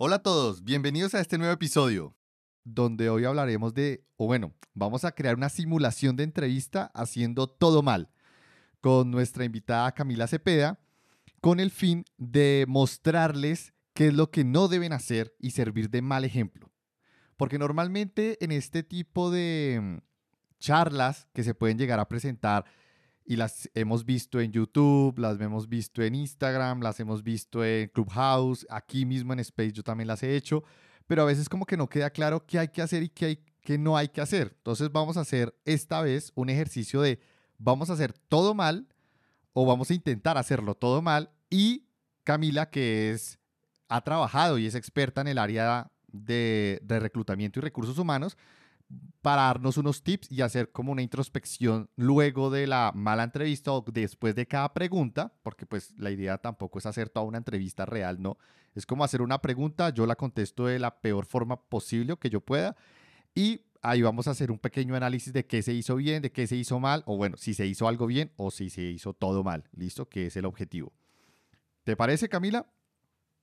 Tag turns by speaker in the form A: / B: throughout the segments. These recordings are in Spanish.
A: Hola a todos, bienvenidos a este nuevo episodio, donde hoy hablaremos de, o bueno, vamos a crear una simulación de entrevista haciendo todo mal, con nuestra invitada Camila Cepeda, con el fin de mostrarles qué es lo que no deben hacer y servir de mal ejemplo. Porque normalmente en este tipo de mm, charlas que se pueden llegar a presentar y las hemos visto en YouTube, las hemos visto en Instagram, las hemos visto en Clubhouse, aquí mismo en Space yo también las he hecho, pero a veces como que no queda claro qué hay que hacer y qué, hay, qué no hay que hacer. Entonces vamos a hacer esta vez un ejercicio de vamos a hacer todo mal o vamos a intentar hacerlo todo mal y Camila, que es, ha trabajado y es experta en el área de, de reclutamiento y recursos humanos, para darnos unos tips y hacer como una introspección luego de la mala entrevista o después de cada pregunta, porque pues la idea tampoco es hacer toda una entrevista real, ¿no? Es como hacer una pregunta, yo la contesto de la peor forma posible que yo pueda y ahí vamos a hacer un pequeño análisis de qué se hizo bien, de qué se hizo mal, o bueno, si se hizo algo bien o si se hizo todo mal, ¿listo? Que es el objetivo. ¿Te parece, Camila?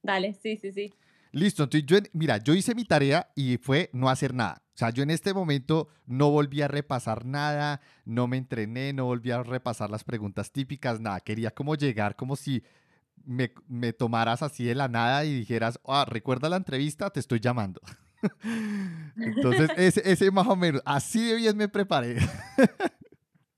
B: Dale, sí, sí, sí.
A: Listo, entonces yo, mira, yo hice mi tarea y fue no hacer nada. O sea, yo en este momento no volví a repasar nada, no me entrené, no volví a repasar las preguntas típicas, nada. Quería como llegar como si me, me tomaras así de la nada y dijeras, ah, recuerda la entrevista, te estoy llamando. Entonces, ese, ese más o menos, así de bien me preparé.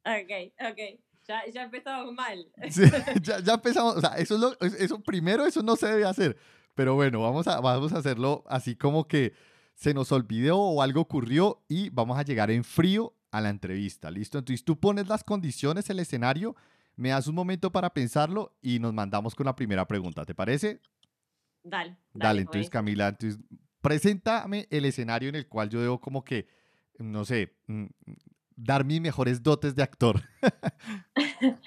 B: ok, ok. Ya, ya empezamos mal.
A: Sí, ya, ya, empezamos, o sea, eso, es lo, eso primero, eso no se debe hacer. Pero bueno, vamos a, vamos a hacerlo así como que se nos olvidó o algo ocurrió y vamos a llegar en frío a la entrevista. ¿Listo? Entonces tú pones las condiciones, el escenario, me das un momento para pensarlo y nos mandamos con la primera pregunta. ¿Te parece?
B: Dale.
A: Dale, dale entonces Camila, entonces preséntame el escenario en el cual yo debo como que, no sé, mm, dar mis mejores dotes de actor.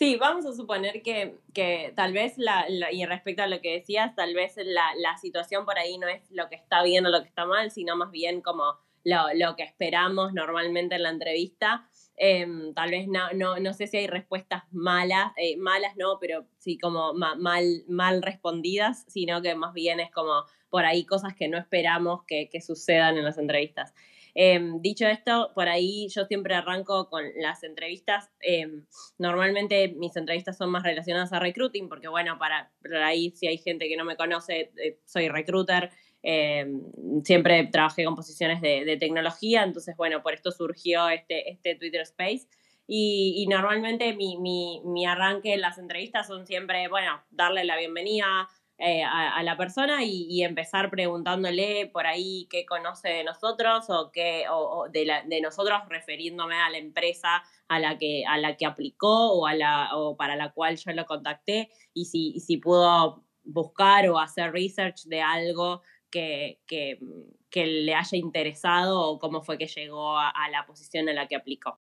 B: Sí, vamos a suponer que, que tal vez, la, y respecto a lo que decías, tal vez la, la, situación por ahí no es lo que está bien o lo que está mal, sino más bien como lo, lo que esperamos normalmente en la entrevista. Em, tal vez no, no, no, sé si hay respuestas malas, eh, malas no, pero sí como mal, mal respondidas, sino que más bien es como por ahí cosas que no esperamos que, que sucedan en las entrevistas. Em, dicho esto, por ahí yo siempre arranco con las entrevistas. Em, normalmente mis entrevistas son más relacionadas a recruiting, porque bueno, para, ahí si hay gente que no me conoce, eh, soy recruiter. Em, siempre trabajé con posiciones de, tecnología, entonces bueno, por esto surgió este, este Twitter Space. Y, normalmente mi, mi, mi, arranque en las entrevistas son siempre, bueno, darle la bienvenida, eh, a, la persona y, empezar preguntándole por ahí qué conoce de nosotros o, qué, o, de, nosotros refiriéndome a la empresa a la que, a la que aplicó o, a la, o para la cual yo lo contacté y si, si pudo buscar o hacer research de algo que, que, que, le haya interesado o cómo fue que llegó a, la posición en la que aplicó.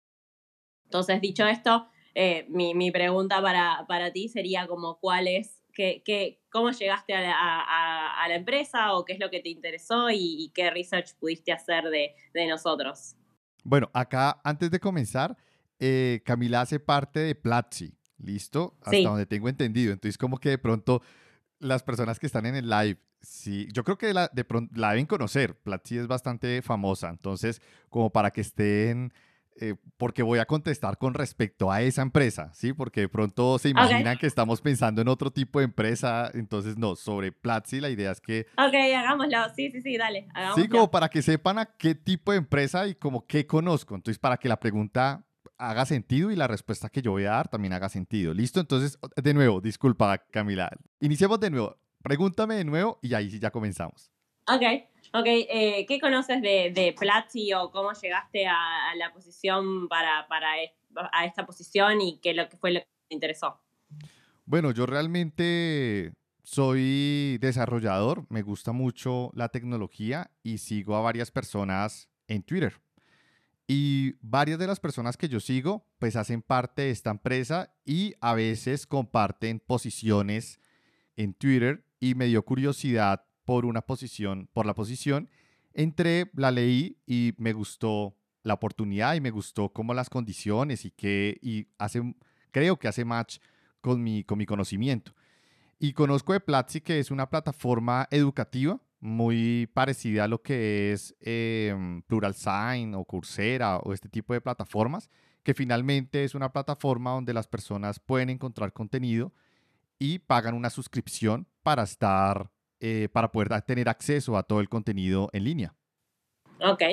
B: Entonces, dicho esto, eh, mi, mi, pregunta para, para ti sería como cuál es ¿Qué, cómo llegaste a la, a, la, empresa o qué es lo que te interesó y, qué research pudiste hacer de, de, nosotros?
A: Bueno, acá antes de comenzar, eh, Camila hace parte de Platzi, ¿listo? Hasta donde tengo entendido. Entonces, como que de pronto las personas que están en el live, sí, yo creo que la, de pronto, la deben conocer. Platzi es bastante famosa. Entonces, como para que estén eh, porque voy a contestar con respecto a esa empresa, ¿sí? Porque de pronto se imaginan que estamos pensando en otro tipo de empresa, entonces no, sobre Platzi la idea es que...
B: Ok, hagámoslo, sí, sí, sí, dale.
A: Hagámoslo. Sí, como para que sepan a qué tipo de empresa y como qué conozco, entonces para que la pregunta haga sentido y la respuesta que yo voy a dar también haga sentido. ¿Listo? Entonces, de nuevo, disculpa Camila, iniciemos de nuevo, pregúntame de nuevo y ahí sí ya comenzamos.
B: Ok. Ok, eh, ¿qué conoces de, de, Platzi o cómo llegaste a, la posición para, para a esta posición y qué lo que fue lo que te interesó?
A: Bueno, yo realmente soy desarrollador, me gusta mucho la tecnología y sigo a varias personas en Twitter. Y varias de las personas que yo sigo, pues hacen parte de esta empresa y a veces comparten posiciones en Twitter y me dio curiosidad por una posición, por la posición, entré, la leí y me gustó la oportunidad y me gustó como las condiciones y que y hace, creo que hace match con mi, con mi conocimiento. Y conozco de Platzi que es una plataforma educativa muy parecida a lo que es em, Plural Sign o Coursera o este tipo de plataformas, que finalmente es una plataforma donde las personas pueden encontrar contenido y pagan una suscripción para estar, eh, para poder tener acceso a todo el contenido en línea.
B: Ok,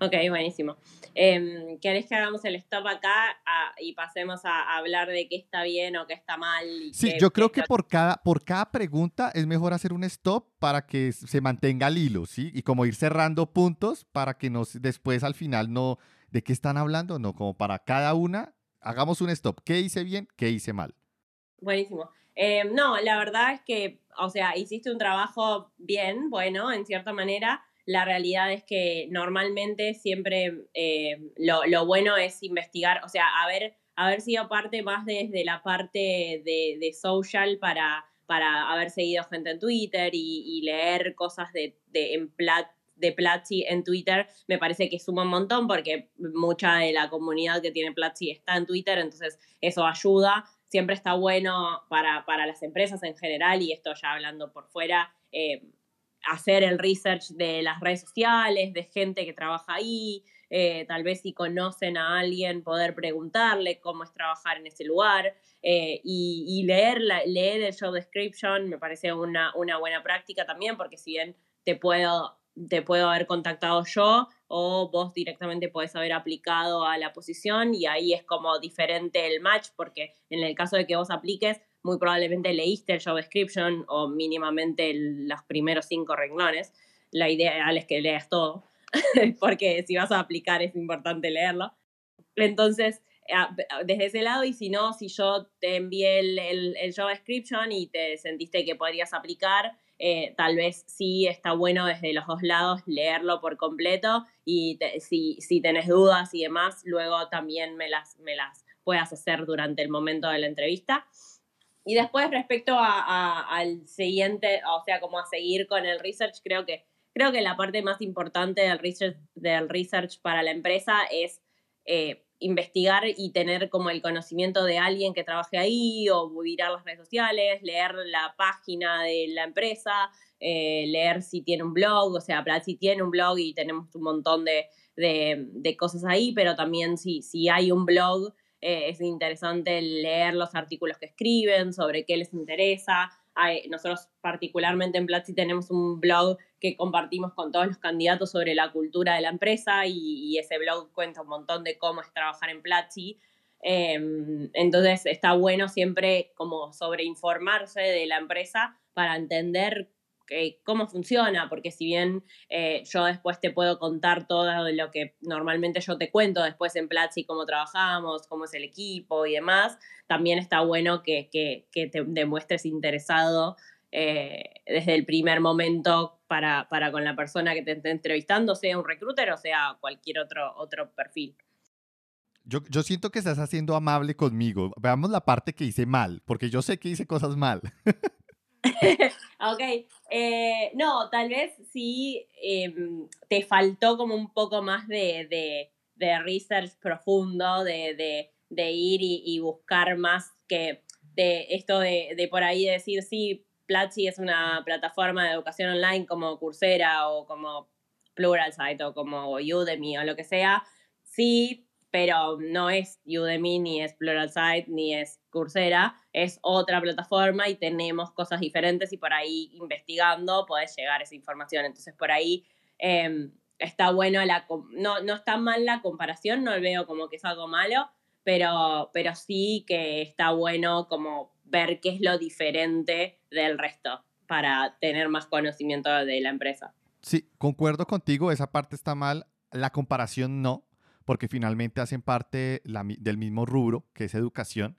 B: ok, buenísimo. Eh, ¿Querés que hagamos el stop acá y pasemos a, hablar de qué está bien o qué está mal?
A: sí, yo creo que por cada, por cada pregunta es mejor hacer un stop para que se mantenga el hilo, ¿sí? Y como ir cerrando puntos para que nos, después al final no, ¿de qué están hablando? No, como para cada una, hagamos un stop. ¿Qué hice bien? ¿Qué hice mal?
B: Buenísimo. Eh, no, la verdad es que, o sea, hiciste un trabajo bien, bueno, en cierta manera. La realidad es que normalmente siempre eh, lo, bueno es investigar, o sea, haber, haber sido parte más desde la parte de, social para, para haber seguido gente en Twitter y, leer cosas de, de en plat, de Platzi en Twitter me parece que suma un montón porque mucha de la comunidad que tiene Platzi está en Twitter, entonces eso ayuda siempre está bueno para, las empresas en general, y esto ya hablando por fuera, eh, hacer el research de las redes sociales, de gente que trabaja ahí, eh, tal vez si conocen a alguien, poder preguntarle cómo es trabajar en ese lugar eh, y, leer, leer el show description me parece una, una buena práctica también, porque si bien te puedo te puedo haber contactado yo o vos directamente podés haber aplicado a la posición y ahí es como diferente el match porque en el caso de que vos apliques, muy probablemente leíste el job description o mínimamente los primeros cinco renglones. La idea es que leas todo porque si vas a aplicar es importante leerlo. Entonces, desde ese lado y si no, si yo te envié el, el, el job description y te sentiste que podrías aplicar, eh, tal vez sí está bueno desde los dos lados leerlo por completo y si, si tenés dudas y demás, luego también me las, me las puedas hacer durante el momento de la entrevista. Y después respecto al siguiente, o sea, como a seguir con el research, creo que, creo que la parte más importante del research, del research para la empresa es eh, investigar y tener como el conocimiento de alguien que trabaje ahí o mirar las redes sociales, leer la página de la empresa, eh, leer si tiene un blog, o sea, si tiene un blog y tenemos un montón de, cosas ahí, pero también si, si hay un blog, eh, es interesante leer los artículos que escriben, sobre qué les interesa, nosotros particularmente en Platzi tenemos un blog que compartimos con todos los candidatos sobre la cultura de la empresa y, ese blog cuenta un montón de cómo es trabajar en Platzi. Em, entonces está bueno siempre como sobreinformarse de la empresa para entender cómo funciona, porque si bien eh, yo después te puedo contar todo lo que normalmente yo te cuento después en Platzi, cómo trabajamos, cómo es el equipo y demás, también está bueno que, te demuestres interesado eh, desde el primer momento para, para, con la persona que te esté entrevistando, sea un recruiter o sea cualquier otro, otro perfil.
A: Yo, yo siento que estás haciendo amable conmigo. Veamos la parte que hice mal, porque yo sé que hice cosas mal.
B: ok, eh, no, tal vez sí em, te faltó como un poco más de, research profundo, de, ir y, buscar más que de esto de, por ahí decir, sí, Platzi es una plataforma de educación online como Coursera o como Pluralsight o como Udemy o lo que sea, sí, pero no es Udemy, ni es Pluralsight, ni es Coursera, es otra plataforma y tenemos cosas diferentes y por ahí investigando podés llegar a esa información. Entonces por ahí em, está bueno, la, no, no está mal la comparación, no veo como que es algo malo, pero, pero sí que está bueno como ver qué es lo diferente del resto para tener más conocimiento de la empresa.
A: Sí, concuerdo contigo, esa parte está mal, la comparación no, porque finalmente hacen parte del mismo rubro, que es educación.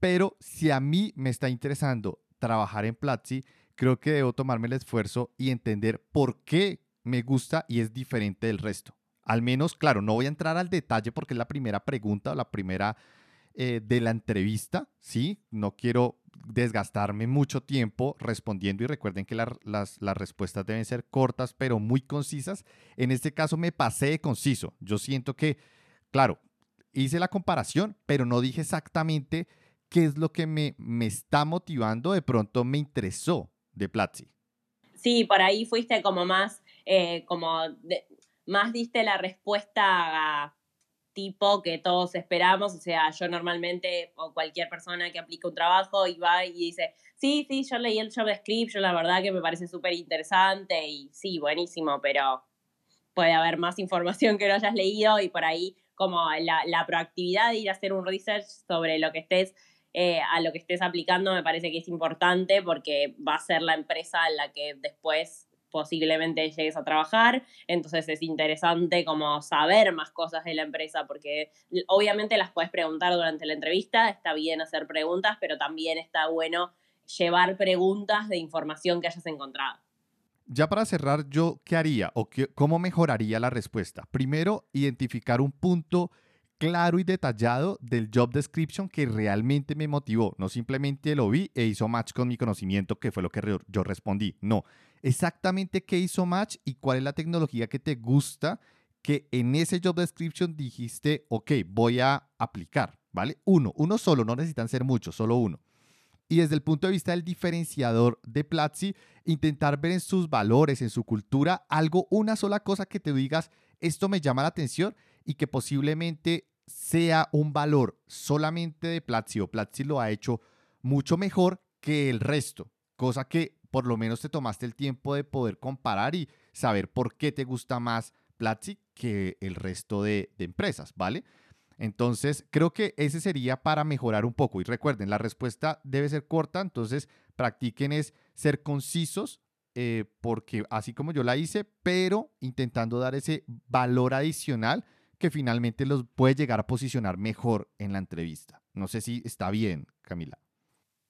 A: Pero si a mí me está interesando trabajar en Platzi, creo que debo tomarme el esfuerzo y entender por qué me gusta y es diferente del resto. Al menos, claro, no voy a entrar al detalle porque es la primera pregunta o la primera eh, de la entrevista, ¿sí? No quiero desgastarme mucho tiempo respondiendo y recuerden que las, respuestas deben ser cortas pero muy concisas. En este caso me pasé de conciso. Yo siento que, claro, hice la comparación, pero no dije exactamente qué es lo que me, me está motivando, de pronto me interesó de Platzi.
B: sí, por ahí fuiste como más, eh, como más diste la respuesta tipo que todos esperamos, o sea, yo normalmente, o cualquier persona que aplica un trabajo y va y dice, sí, sí, yo leí el job description, la verdad que me parece súper interesante y sí, buenísimo, pero puede haber más información que no hayas leído y por ahí como la, la proactividad de ir a hacer un research sobre lo que estés eh, a lo que estés aplicando me parece que es importante porque va a ser la empresa en la que después posiblemente llegues a trabajar, entonces es interesante como saber más cosas de la empresa porque obviamente las puedes preguntar durante la entrevista, está bien hacer preguntas, pero también está bueno llevar preguntas de información que hayas encontrado.
A: Ya para cerrar, ¿yo qué haría o qué, cómo mejoraría la respuesta? Primero, identificar un punto claro y detallado del job description que realmente me motivó. No simplemente lo vi e hizo match con mi conocimiento, que fue lo que yo respondí. No, exactamente qué hizo match y cuál es la tecnología que te gusta que en ese job description dijiste, ok, voy a aplicar, ¿vale? Uno, uno solo, no necesitan ser muchos, solo uno. Y desde el punto de vista del diferenciador de Platzi, intentar ver en sus valores, en su cultura, algo, una sola cosa que te digas, esto me llama la atención y que posiblemente sea un valor solamente de Platzi o Platzi lo ha hecho mucho mejor que el resto, cosa que por lo menos te tomaste el tiempo de poder comparar y saber por qué te gusta más Platzi que el resto de, empresas, ¿vale? Entonces, creo que ese sería para mejorar un poco. Y recuerden, la respuesta debe ser corta, entonces practiquen es ser concisos, eh, porque así como yo la hice, pero intentando dar ese valor adicional que finalmente los puede llegar a posicionar mejor en la entrevista. No sé si está bien, Camila.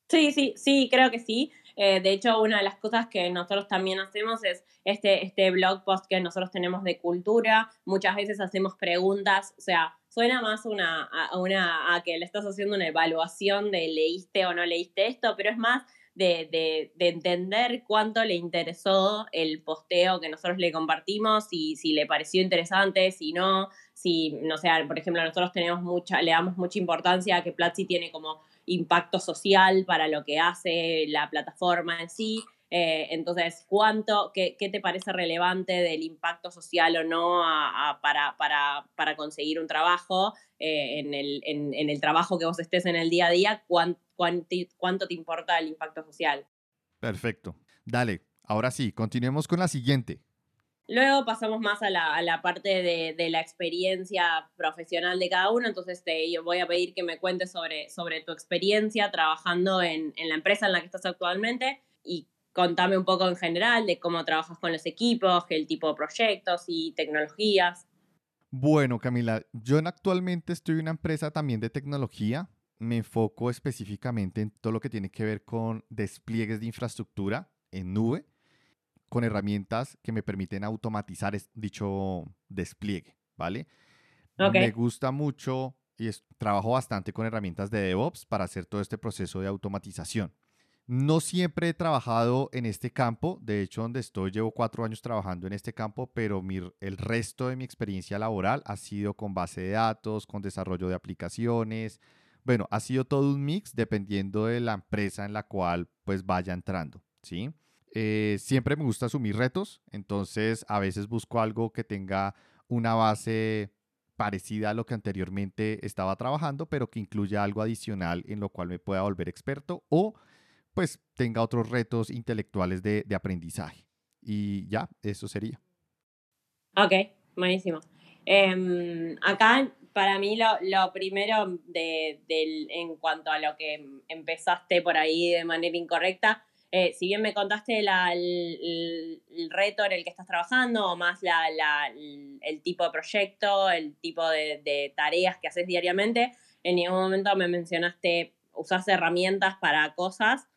B: Sí, sí, sí, creo que sí. Eh, de hecho, una de las cosas que nosotros también hacemos es este, este blog post que nosotros tenemos de cultura. Muchas veces hacemos preguntas, o sea, suena más una, a, una, a que le estás haciendo una evaluación de leíste o no leíste esto, pero es más de, entender cuánto le interesó el posteo que nosotros le compartimos, y si le pareció interesante, si no, si, no sé, por ejemplo, nosotros tenemos mucha, le damos mucha importancia a que Platzi tiene como impacto social para lo que hace la plataforma en sí. Eh, entonces, ¿cuánto, qué, te parece relevante del impacto social o no para, para, conseguir un trabajo eh, en, el, en, el, trabajo que vos estés en el día a día? ¿Cuánto, cuánto te importa el impacto social?
A: Perfecto. Dale, ahora sí, continuemos con la siguiente.
B: Luego pasamos más a la, parte de, la experiencia profesional de cada uno, entonces te yo voy a pedir que me cuentes sobre, sobre tu experiencia trabajando en, la empresa en la que estás actualmente y contame un poco en general de cómo trabajas con los equipos, el tipo de proyectos y tecnologías.
A: Bueno, Camila, yo actualmente estoy en una empresa también de tecnología. Me enfoco específicamente en todo lo que tiene que ver con despliegues de infraestructura en nube con herramientas que me permiten automatizar dicho despliegue, ¿vale? Me gusta mucho y trabajo bastante con herramientas de DevOps para hacer todo este proceso de automatización. No siempre he trabajado en este campo, de hecho donde estoy llevo cuatro años trabajando en este campo, pero el resto de mi experiencia laboral ha sido con base de datos, con desarrollo de aplicaciones, bueno, ha sido todo un mix dependiendo de la empresa en la cual pues vaya entrando, ¿sí? Eh, siempre me gusta asumir retos, entonces a veces busco algo que tenga una base parecida a lo que anteriormente estaba trabajando, pero que incluya algo adicional en lo cual me pueda volver experto o pues tenga otros retos intelectuales de, aprendizaje. Y ya, eso sería.
B: Ok, buenísimo. Em, acá, para mí, lo, primero de, en cuanto a lo que empezaste por ahí de manera incorrecta, eh, si bien me contaste el, reto en el que estás trabajando o más el tipo de proyecto, el tipo de, tareas que haces diariamente, en ningún momento me mencionaste usar herramientas para cosas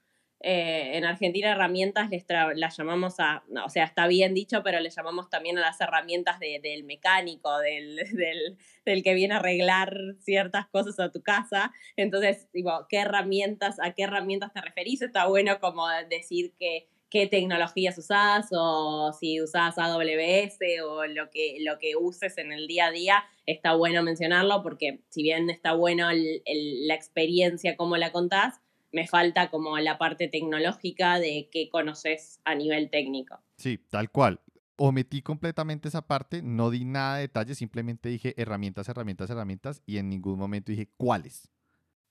B: eh, en Argentina herramientas les las llamamos a, o sea, está bien dicho, pero le llamamos también a las herramientas del mecánico, del, del, que viene a arreglar ciertas cosas a tu casa. Entonces, digo, ¿qué herramientas, a qué herramientas te referís? Está bueno como decir que qué tecnologías usás o si usás AWS o lo que, lo que uses en el día a día, está bueno mencionarlo porque si bien está bueno la experiencia como la contás, me falta como la parte tecnológica de qué conoces a nivel técnico.
A: Sí, tal cual. Omití completamente esa parte, no di nada de detalle, simplemente dije herramientas, herramientas, herramientas y en ningún momento dije cuáles.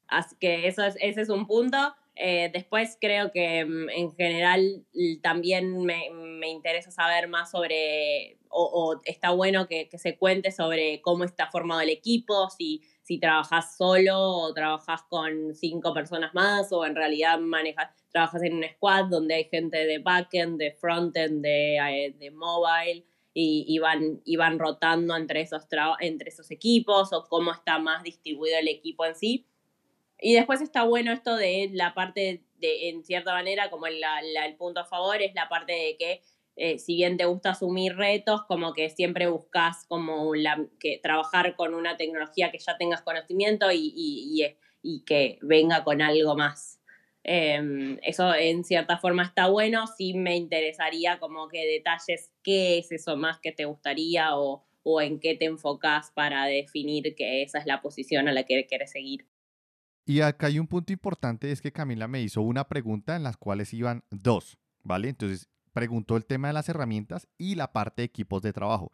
B: Así que eso es, ese es un punto. Eh, después creo que mm, en general también me, interesa saber más sobre, o, está bueno que, se cuente sobre cómo está formado el equipo, si, si trabajas solo o trabajas con cinco personas más o en realidad manejas, trabajas en un squad donde hay gente de backend, de frontend, de, eh, de mobile y, van, y van rotando entre esos, entre esos equipos o cómo está más distribuido el equipo en sí. Y después está bueno esto de la parte de, en cierta manera, como el punto a favor es la parte de que eh, si bien te gusta asumir retos, como que siempre buscas como la, que trabajar con una tecnología que ya tengas conocimiento y, y, que venga con algo más. Em, eso en cierta forma está bueno, sí me interesaría como que detalles qué es eso más que te gustaría o, o en qué te enfocas para definir que esa es la posición a la que quieres seguir.
A: Y acá hay un punto importante, es que Camila me hizo una pregunta en las cuales iban dos, ¿vale? Entonces preguntó el tema de las herramientas y la parte de equipos de trabajo.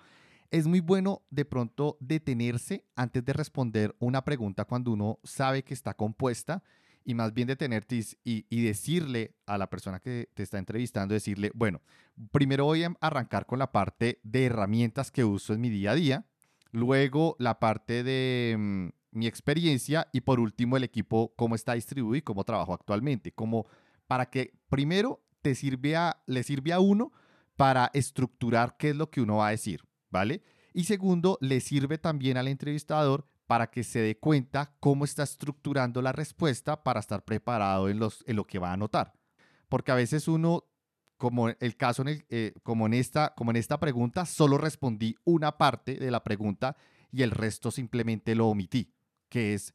A: Es muy bueno de pronto detenerse antes de responder una pregunta cuando uno sabe que está compuesta y más bien detenerte y, decirle a la persona que te está entrevistando, decirle, bueno, primero voy a arrancar con la parte de herramientas que uso en mi día a día, luego la parte de mm, mi experiencia y por último el equipo, cómo está distribuido y cómo trabajo actualmente. Como para que primero te sirve le sirve a uno para estructurar qué es lo que uno va a decir, ¿vale? Y segundo, le sirve también al entrevistador para que se dé cuenta cómo está estructurando la respuesta para estar preparado en, los, en lo que va a anotar. Porque a veces uno, como el caso en el, eh, como, en esta, como en esta pregunta, solo respondí una parte de la pregunta y el resto simplemente lo omití que es,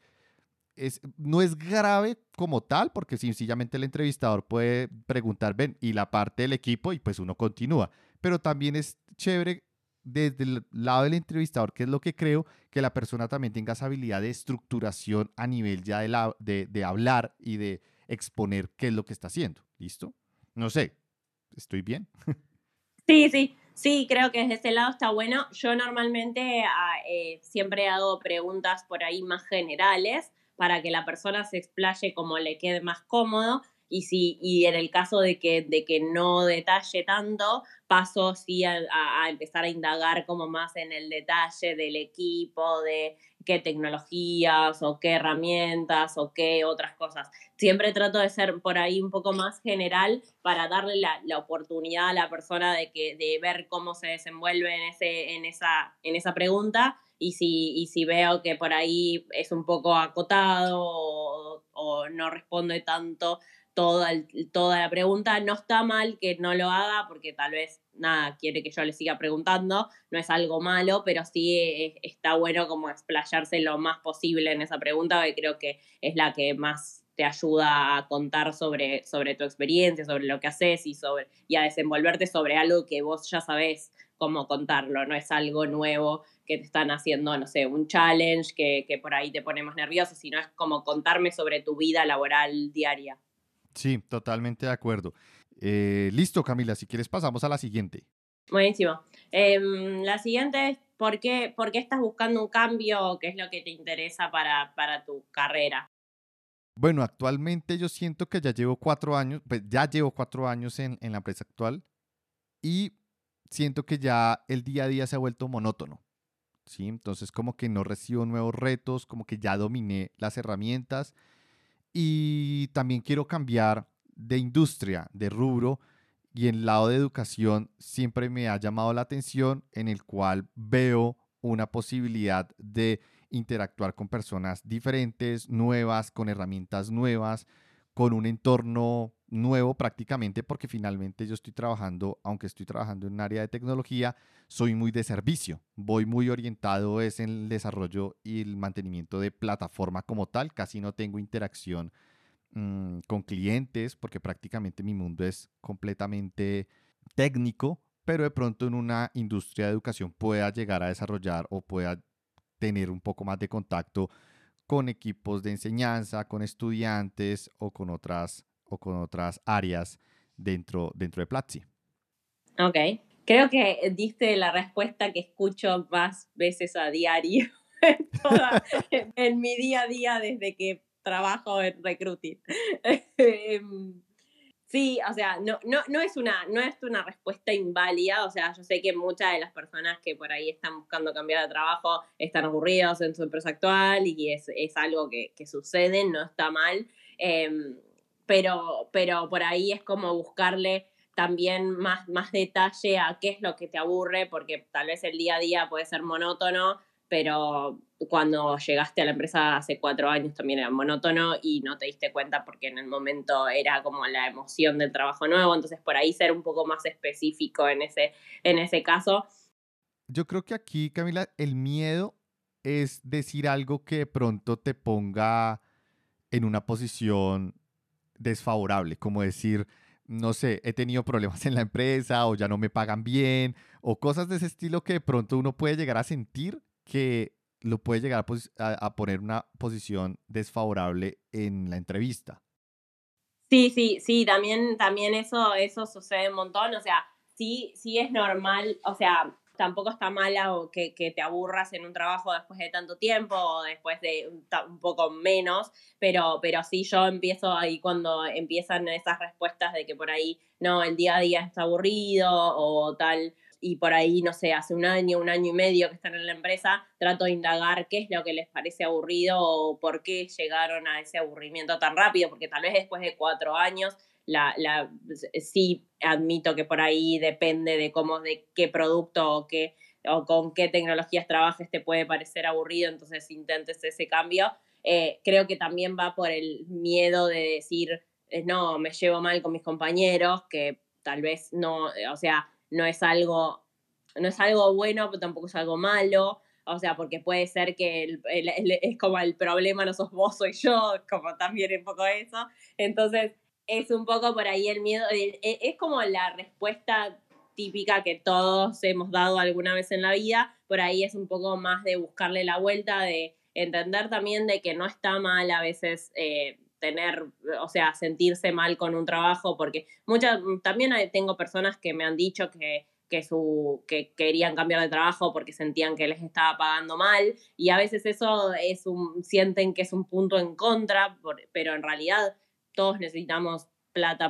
A: no es grave como tal, porque sencillamente el entrevistador puede preguntar, ven, y la parte del equipo, y pues uno continúa. Pero también es chévere desde el lado del entrevistador, que es lo que creo, que la persona también tenga esa habilidad de estructuración a nivel ya de, la, de hablar y de exponer qué es lo que está haciendo. ¿Listo? No sé, ¿estoy bien?
B: Sí, sí. Sí, creo que desde ese lado está bueno. Yo normalmente ah, eh, siempre hago preguntas por ahí más generales para que la persona se explaye como le quede más cómodo y, si, y en el caso de que, de que no detalle tanto, paso sí a, empezar a indagar como más en el detalle del equipo, de qué tecnologías o qué herramientas o qué otras cosas. Siempre trato de ser por ahí un poco más general para darle la, la oportunidad a la persona de, que, de ver cómo se desenvuelve en, ese, en, esa, en esa pregunta y si, y si veo que por ahí es un poco acotado o, o no responde tanto toda, toda la pregunta. No está mal que no lo haga porque tal vez nada, quiere que yo le siga preguntando, no es algo malo, pero sí está bueno como explayarse lo más posible en esa pregunta, que creo que es la que más te ayuda a contar sobre, sobre tu experiencia, sobre lo que haces y, sobre, y a desenvolverte sobre algo que vos ya sabés cómo contarlo, no es algo nuevo que te están haciendo, no sé, un challenge que, que por ahí te ponemos nervioso, sino es como contarme sobre tu vida laboral diaria.
A: Sí, totalmente de acuerdo. Eh, listo, Camila, si quieres pasamos a la siguiente.
B: Buenísimo. Em, la siguiente es, ¿por qué, ¿por qué, estás buscando un cambio? ¿Qué es lo que te interesa para, para tu carrera?
A: Bueno, actualmente yo siento que ya llevo cuatro años, pues ya llevo cuatro años en, en la empresa actual y siento que ya el día a día se ha vuelto monótono. ¿sí? Entonces como que no recibo nuevos retos, como que ya dominé las herramientas y también quiero cambiar de industria, de rubro, y el lado de educación siempre me ha llamado la atención en el cual veo una posibilidad de interactuar con personas diferentes, nuevas, con herramientas nuevas, con un entorno nuevo prácticamente porque finalmente yo estoy trabajando, aunque estoy trabajando en un área de tecnología, soy muy de servicio, voy muy orientado es en el desarrollo y el mantenimiento de plataforma como tal, casi no tengo interacción mm, con clientes porque prácticamente mi mundo es completamente técnico, pero de pronto en una industria de educación pueda llegar a desarrollar o pueda tener un poco más de contacto con equipos de enseñanza, con estudiantes o con otras, o con otras áreas dentro, dentro de Platzi.
B: Ok, creo que diste la respuesta que escucho más veces a diario en, mi día a día desde que trabajo en recruiting. Sí, o sea, no, no, no, es una, no es una respuesta inválida, o sea, yo sé que muchas de las personas que por ahí están buscando cambiar de trabajo están aburridos en su empresa actual y es, es algo que, que, sucede, no está mal, em, pero, pero por ahí es como buscarle también más, más detalle a qué es lo que te aburre, porque tal vez el día a día puede ser monótono, pero cuando llegaste a la empresa hace cuatro años también era monótono y no te diste cuenta porque en el momento era como la emoción del trabajo nuevo, entonces por ahí ser un poco más específico en ese, en ese caso.
A: Yo creo que aquí, Camila, el miedo es decir algo que de pronto te ponga en una posición desfavorable, como decir, no sé, he tenido problemas en la empresa o ya no me pagan bien o cosas de ese estilo que de pronto uno puede llegar a sentir que lo puede llegar a, poner una posición desfavorable en la entrevista.
B: Sí, sí, sí, también, también eso, eso sucede un montón, o sea, sí, sí es normal, o sea, tampoco está mala o que, te aburras en un trabajo después de tanto tiempo o después de un, poco menos, pero, pero sí yo empiezo ahí cuando empiezan esas respuestas de que por ahí, no, el día a día está aburrido o tal, y por ahí, no sé, hace un año, un año y medio que están en la empresa, trato de indagar qué es lo que les parece aburrido o por qué llegaron a ese aburrimiento tan rápido, porque tal vez después de cuatro años, la, la, sí admito que por ahí depende de cómo, de qué producto o qué o con qué tecnologías trabajes te puede parecer aburrido, entonces intentes ese cambio. Eh, creo que también va por el miedo de decir, eh, no, me llevo mal con mis compañeros, que tal vez no, o sea, no es algo, no es algo bueno, pero tampoco es algo malo. O sea, porque puede ser que es como el problema no sos vos, soy yo, como también un poco eso. Entonces, es un poco por ahí el miedo, e, es como la respuesta típica que todos hemos dado alguna vez en la vida, por ahí es un poco más de buscarle la vuelta, de entender también de que no está mal a veces eh, tener, o sea, sentirse mal con un trabajo, porque muchas, también tengo personas que me han dicho que, que, su, que querían cambiar de trabajo porque sentían que les estaba pagando mal, y a veces eso es un, sienten que es un punto en contra, pero en realidad todos necesitamos plata.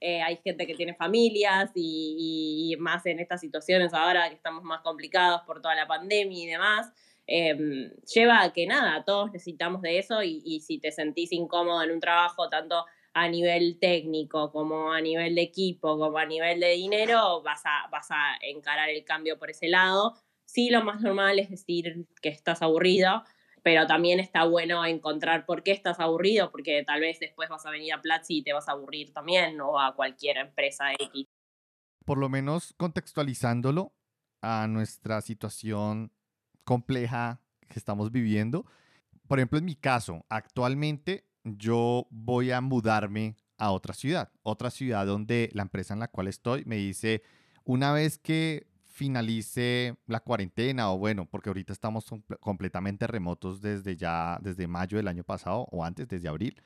B: Eh, hay gente que tiene familias y, y, más en estas situaciones ahora que estamos más complicados por toda la pandemia y demás. Em, lleva a que nada, todos necesitamos de eso y, si te sentís incómodo en un trabajo, tanto a nivel técnico como a nivel de equipo, como a nivel de dinero, vas a, vas a encarar el cambio por ese lado. Sí, lo más normal es decir que estás aburrido, pero también está bueno encontrar por qué estás aburrido, porque tal vez después vas a venir a Platzi y te vas a aburrir también, o a cualquier empresa X.
A: Por lo menos contextualizándolo a nuestra situación compleja que estamos viviendo. Por ejemplo, en mi caso, actualmente yo voy a mudarme a otra ciudad, otra ciudad donde la empresa en la cual estoy me dice, una vez que finalice la cuarentena o bueno, porque ahorita estamos completamente remotos desde ya, desde mayo del año pasado o antes, desde abril,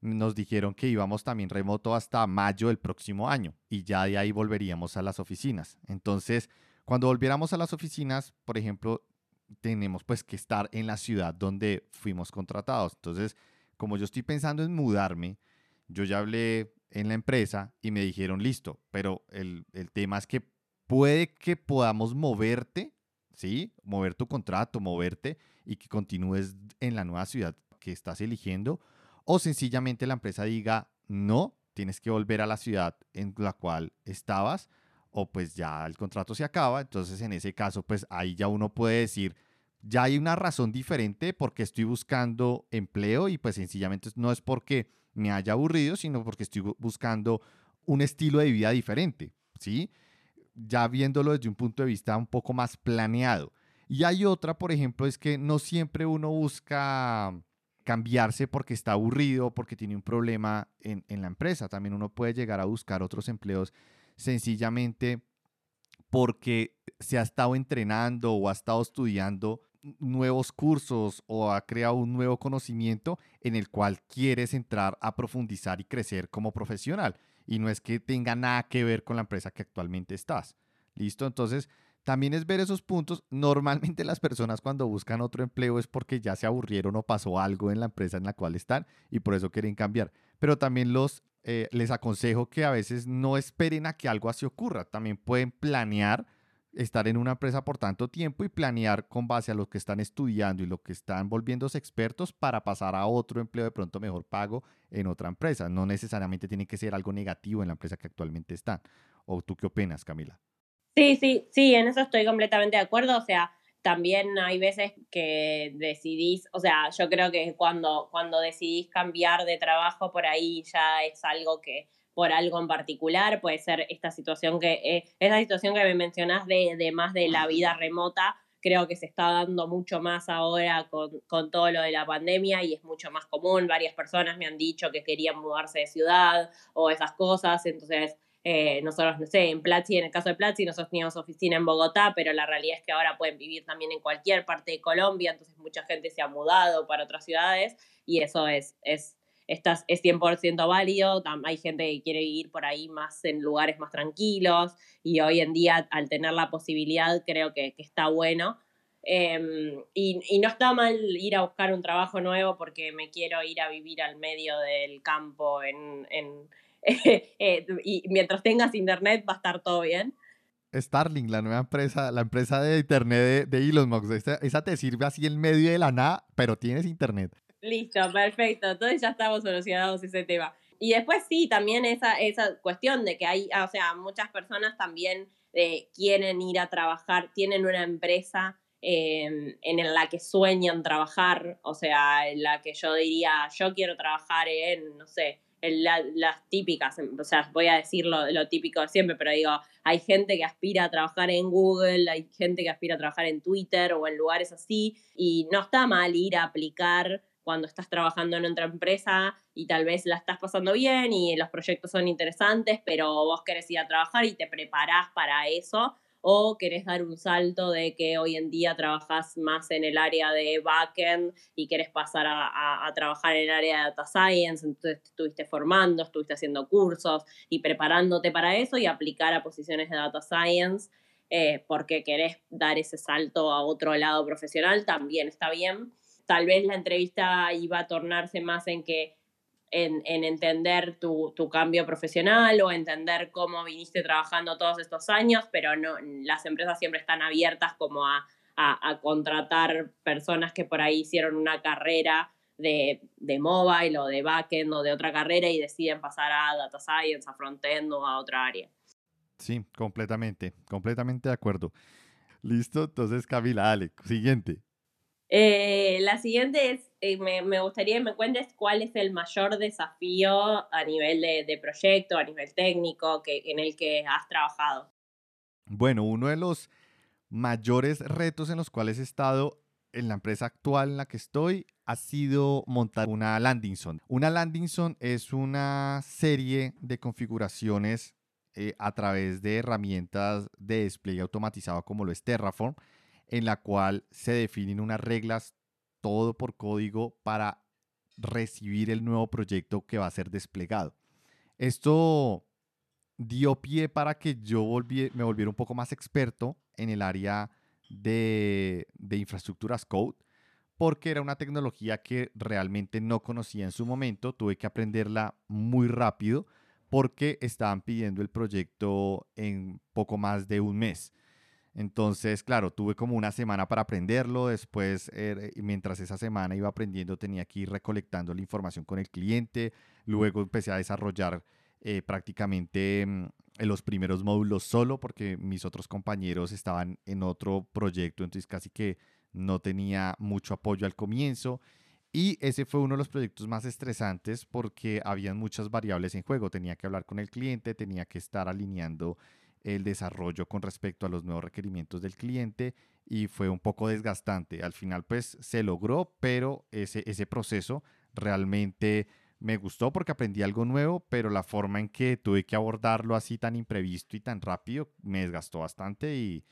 A: nos dijeron que íbamos también remoto hasta mayo del próximo año y ya de ahí volveríamos a las oficinas. Entonces, cuando volviéramos a las oficinas, por ejemplo, tenemos pues que estar en la ciudad donde fuimos contratados. Entonces, como yo estoy pensando en mudarme, yo ya hablé en la empresa y me dijeron, listo, pero el, el tema es que puede que podamos moverte, ¿sí? Mover tu contrato, moverte y que continúes en la nueva ciudad que estás eligiendo. O sencillamente la empresa diga, no, tienes que volver a la ciudad en la cual estabas o pues ya el contrato se acaba, entonces en ese caso pues ahí ya uno puede decir, ya hay una razón diferente porque estoy buscando empleo y pues sencillamente no es porque me haya aburrido, sino porque estoy buscando un estilo de vida diferente, ¿sí? Ya viéndolo desde un punto de vista un poco más planeado. Y hay otra, por ejemplo, es que no siempre uno busca cambiarse porque está aburrido, porque tiene un problema en, en la empresa. También uno puede llegar a buscar otros empleos sencillamente porque se ha estado entrenando o ha estado estudiando nuevos cursos o ha creado un nuevo conocimiento en el cual quieres entrar a profundizar y crecer como profesional. Y no es que tenga nada que ver con la empresa que actualmente estás. ¿Listo? Entonces, también es ver esos puntos. Normalmente las personas cuando buscan otro empleo es porque ya se aburrieron o pasó algo en la empresa en la cual están y por eso quieren cambiar. Pero también los, eh, les aconsejo que a veces no esperen a que algo así ocurra. También pueden planear estar en una empresa por tanto tiempo y planear con base a lo que están estudiando y lo que están volviéndose expertos para pasar a otro empleo de pronto mejor pago en otra empresa. No necesariamente tiene que ser algo negativo en la empresa que actualmente están. ¿O tú qué opinas, Camila?
B: Sí, sí, sí, en eso estoy completamente de acuerdo. O sea, también hay veces que decidís, o sea, yo creo que cuando, cuando decidís cambiar de trabajo, por ahí ya es algo que por algo en particular, puede ser esta situación que, eh, situación que me mencionás de, de, más de la vida remota, creo que se está dando mucho más ahora con, con todo lo de la pandemia y es mucho más común. Varias personas me han dicho que querían mudarse de ciudad o esas cosas, entonces eh, nosotros, no sé, en Platzi, en el caso de Platzi, nosotros teníamos oficina en Bogotá, pero la realidad es que ahora pueden vivir también en cualquier parte de Colombia, entonces mucha gente se ha mudado para otras ciudades y eso es, es, es 100% válido. Hay gente que quiere ir por ahí más en lugares más tranquilos y hoy en día al tener la posibilidad creo que, que está bueno. Em, y, y, no está mal ir a buscar un trabajo nuevo porque me quiero ir a vivir al medio del campo en, en Eh, y mientras tengas internet va a estar todo bien.
A: Starlink, la nueva empresa, la empresa de internet de, Elon Musk, esa, te sirve así en medio de la nada, pero tienes internet.
B: Listo, perfecto. Entonces ya estamos solucionados ese tema. Y después sí, también esa, esa cuestión de que hay, o sea, muchas personas también eh, quieren ir a trabajar, tienen una empresa em, en la que sueñan trabajar, o sea, en la que yo diría, yo quiero trabajar en, no sé, las típicas, o sea, voy a decir lo, típico siempre, pero digo, hay gente que aspira a trabajar en Google, hay gente que aspira a trabajar en Twitter o en lugares así, y no está mal ir a aplicar cuando estás trabajando en otra empresa y tal vez la estás pasando bien y los proyectos son interesantes, pero vos querés ir a trabajar y te preparás para eso o querés dar un salto de que hoy en día trabajas más en el área de backend y querés pasar a, trabajar en el área de data science, entonces estuviste formando, estuviste haciendo cursos y preparándote para eso y aplicar a posiciones de data science eh, porque querés dar ese salto a otro lado profesional, también está bien. Tal vez la entrevista iba a tornarse más en que en, entender tu, cambio profesional o entender cómo viniste trabajando todos estos años, pero no, las empresas siempre están abiertas como a, contratar personas que por ahí hicieron una carrera de, de, mobile o de backend o de otra carrera y deciden pasar a data science, a frontend o a otra área.
A: Sí, completamente, completamente de acuerdo. Listo, entonces Camila, dale, siguiente.
B: Eh, la siguiente es, eh, me, gustaría que me cuentes cuál es el mayor desafío a nivel de, proyecto, a nivel técnico, que, en el que has trabajado.
A: Bueno, uno de los mayores retos en los cuales he estado en la empresa actual en la que estoy ha sido montar una landing zone. Una landing zone es una serie de configuraciones eh, a través de herramientas de despliegue automatizado como lo es Terraform en la cual se definen unas reglas, todo por código, para recibir el nuevo proyecto que va a ser desplegado. Esto dio pie para que yo me volviera un poco más experto en el área de, de infraestructuras code, porque era una tecnología que realmente no conocía en su momento, tuve que aprenderla muy rápido porque estaban pidiendo el proyecto en poco más de un mes. Entonces, claro, tuve como una semana para aprenderlo. Después, eh, mientras esa semana iba aprendiendo, tenía que ir recolectando la información con el cliente. Luego empecé a desarrollar eh, prácticamente mm, los primeros módulos solo porque mis otros compañeros estaban en otro proyecto, entonces casi que no tenía mucho apoyo al comienzo. Y ese fue uno de los proyectos más estresantes porque habían muchas variables en juego. Tenía que hablar con el cliente, tenía que estar alineando el desarrollo con respecto a los nuevos requerimientos del cliente y fue un poco desgastante. Al final pues se logró, pero ese, ese proceso realmente me gustó porque aprendí algo nuevo, pero la forma en que tuve que abordarlo así tan imprevisto y tan rápido me desgastó bastante y,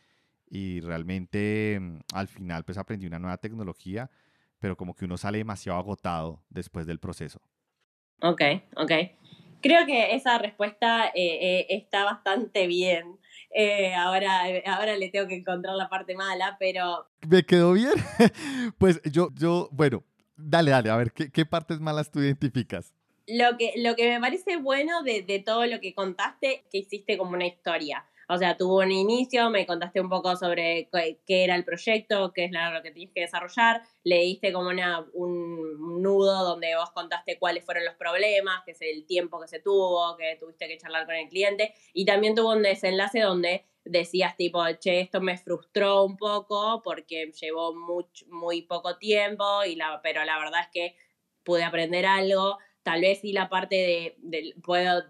A: y realmente mm, al final pues aprendí una nueva tecnología, pero como que uno sale demasiado agotado después del proceso.
B: Ok, ok. Creo que esa respuesta eh, eh, está bastante bien. Eh, ahora, ahora le tengo que encontrar la parte mala, pero...
A: ¿Me quedó bien? pues yo, yo, bueno, dale, dale, a ver, ¿qué, qué partes malas tú identificas?
B: Lo que, lo que me parece bueno de, de todo lo que contaste, que hiciste como una historia. O sea, tuvo un inicio, me contaste un poco sobre qué era el proyecto, qué es lo que tienes que desarrollar, leíste como una, un nudo donde vos contaste cuáles fueron los problemas, que es el tiempo que se tuvo, que tuviste que charlar con el cliente, y también tuvo un desenlace donde decías tipo, che, esto me frustró un poco porque llevó muy poco tiempo, y la, pero la verdad es que pude aprender algo Tal vez sí la parte de, puedo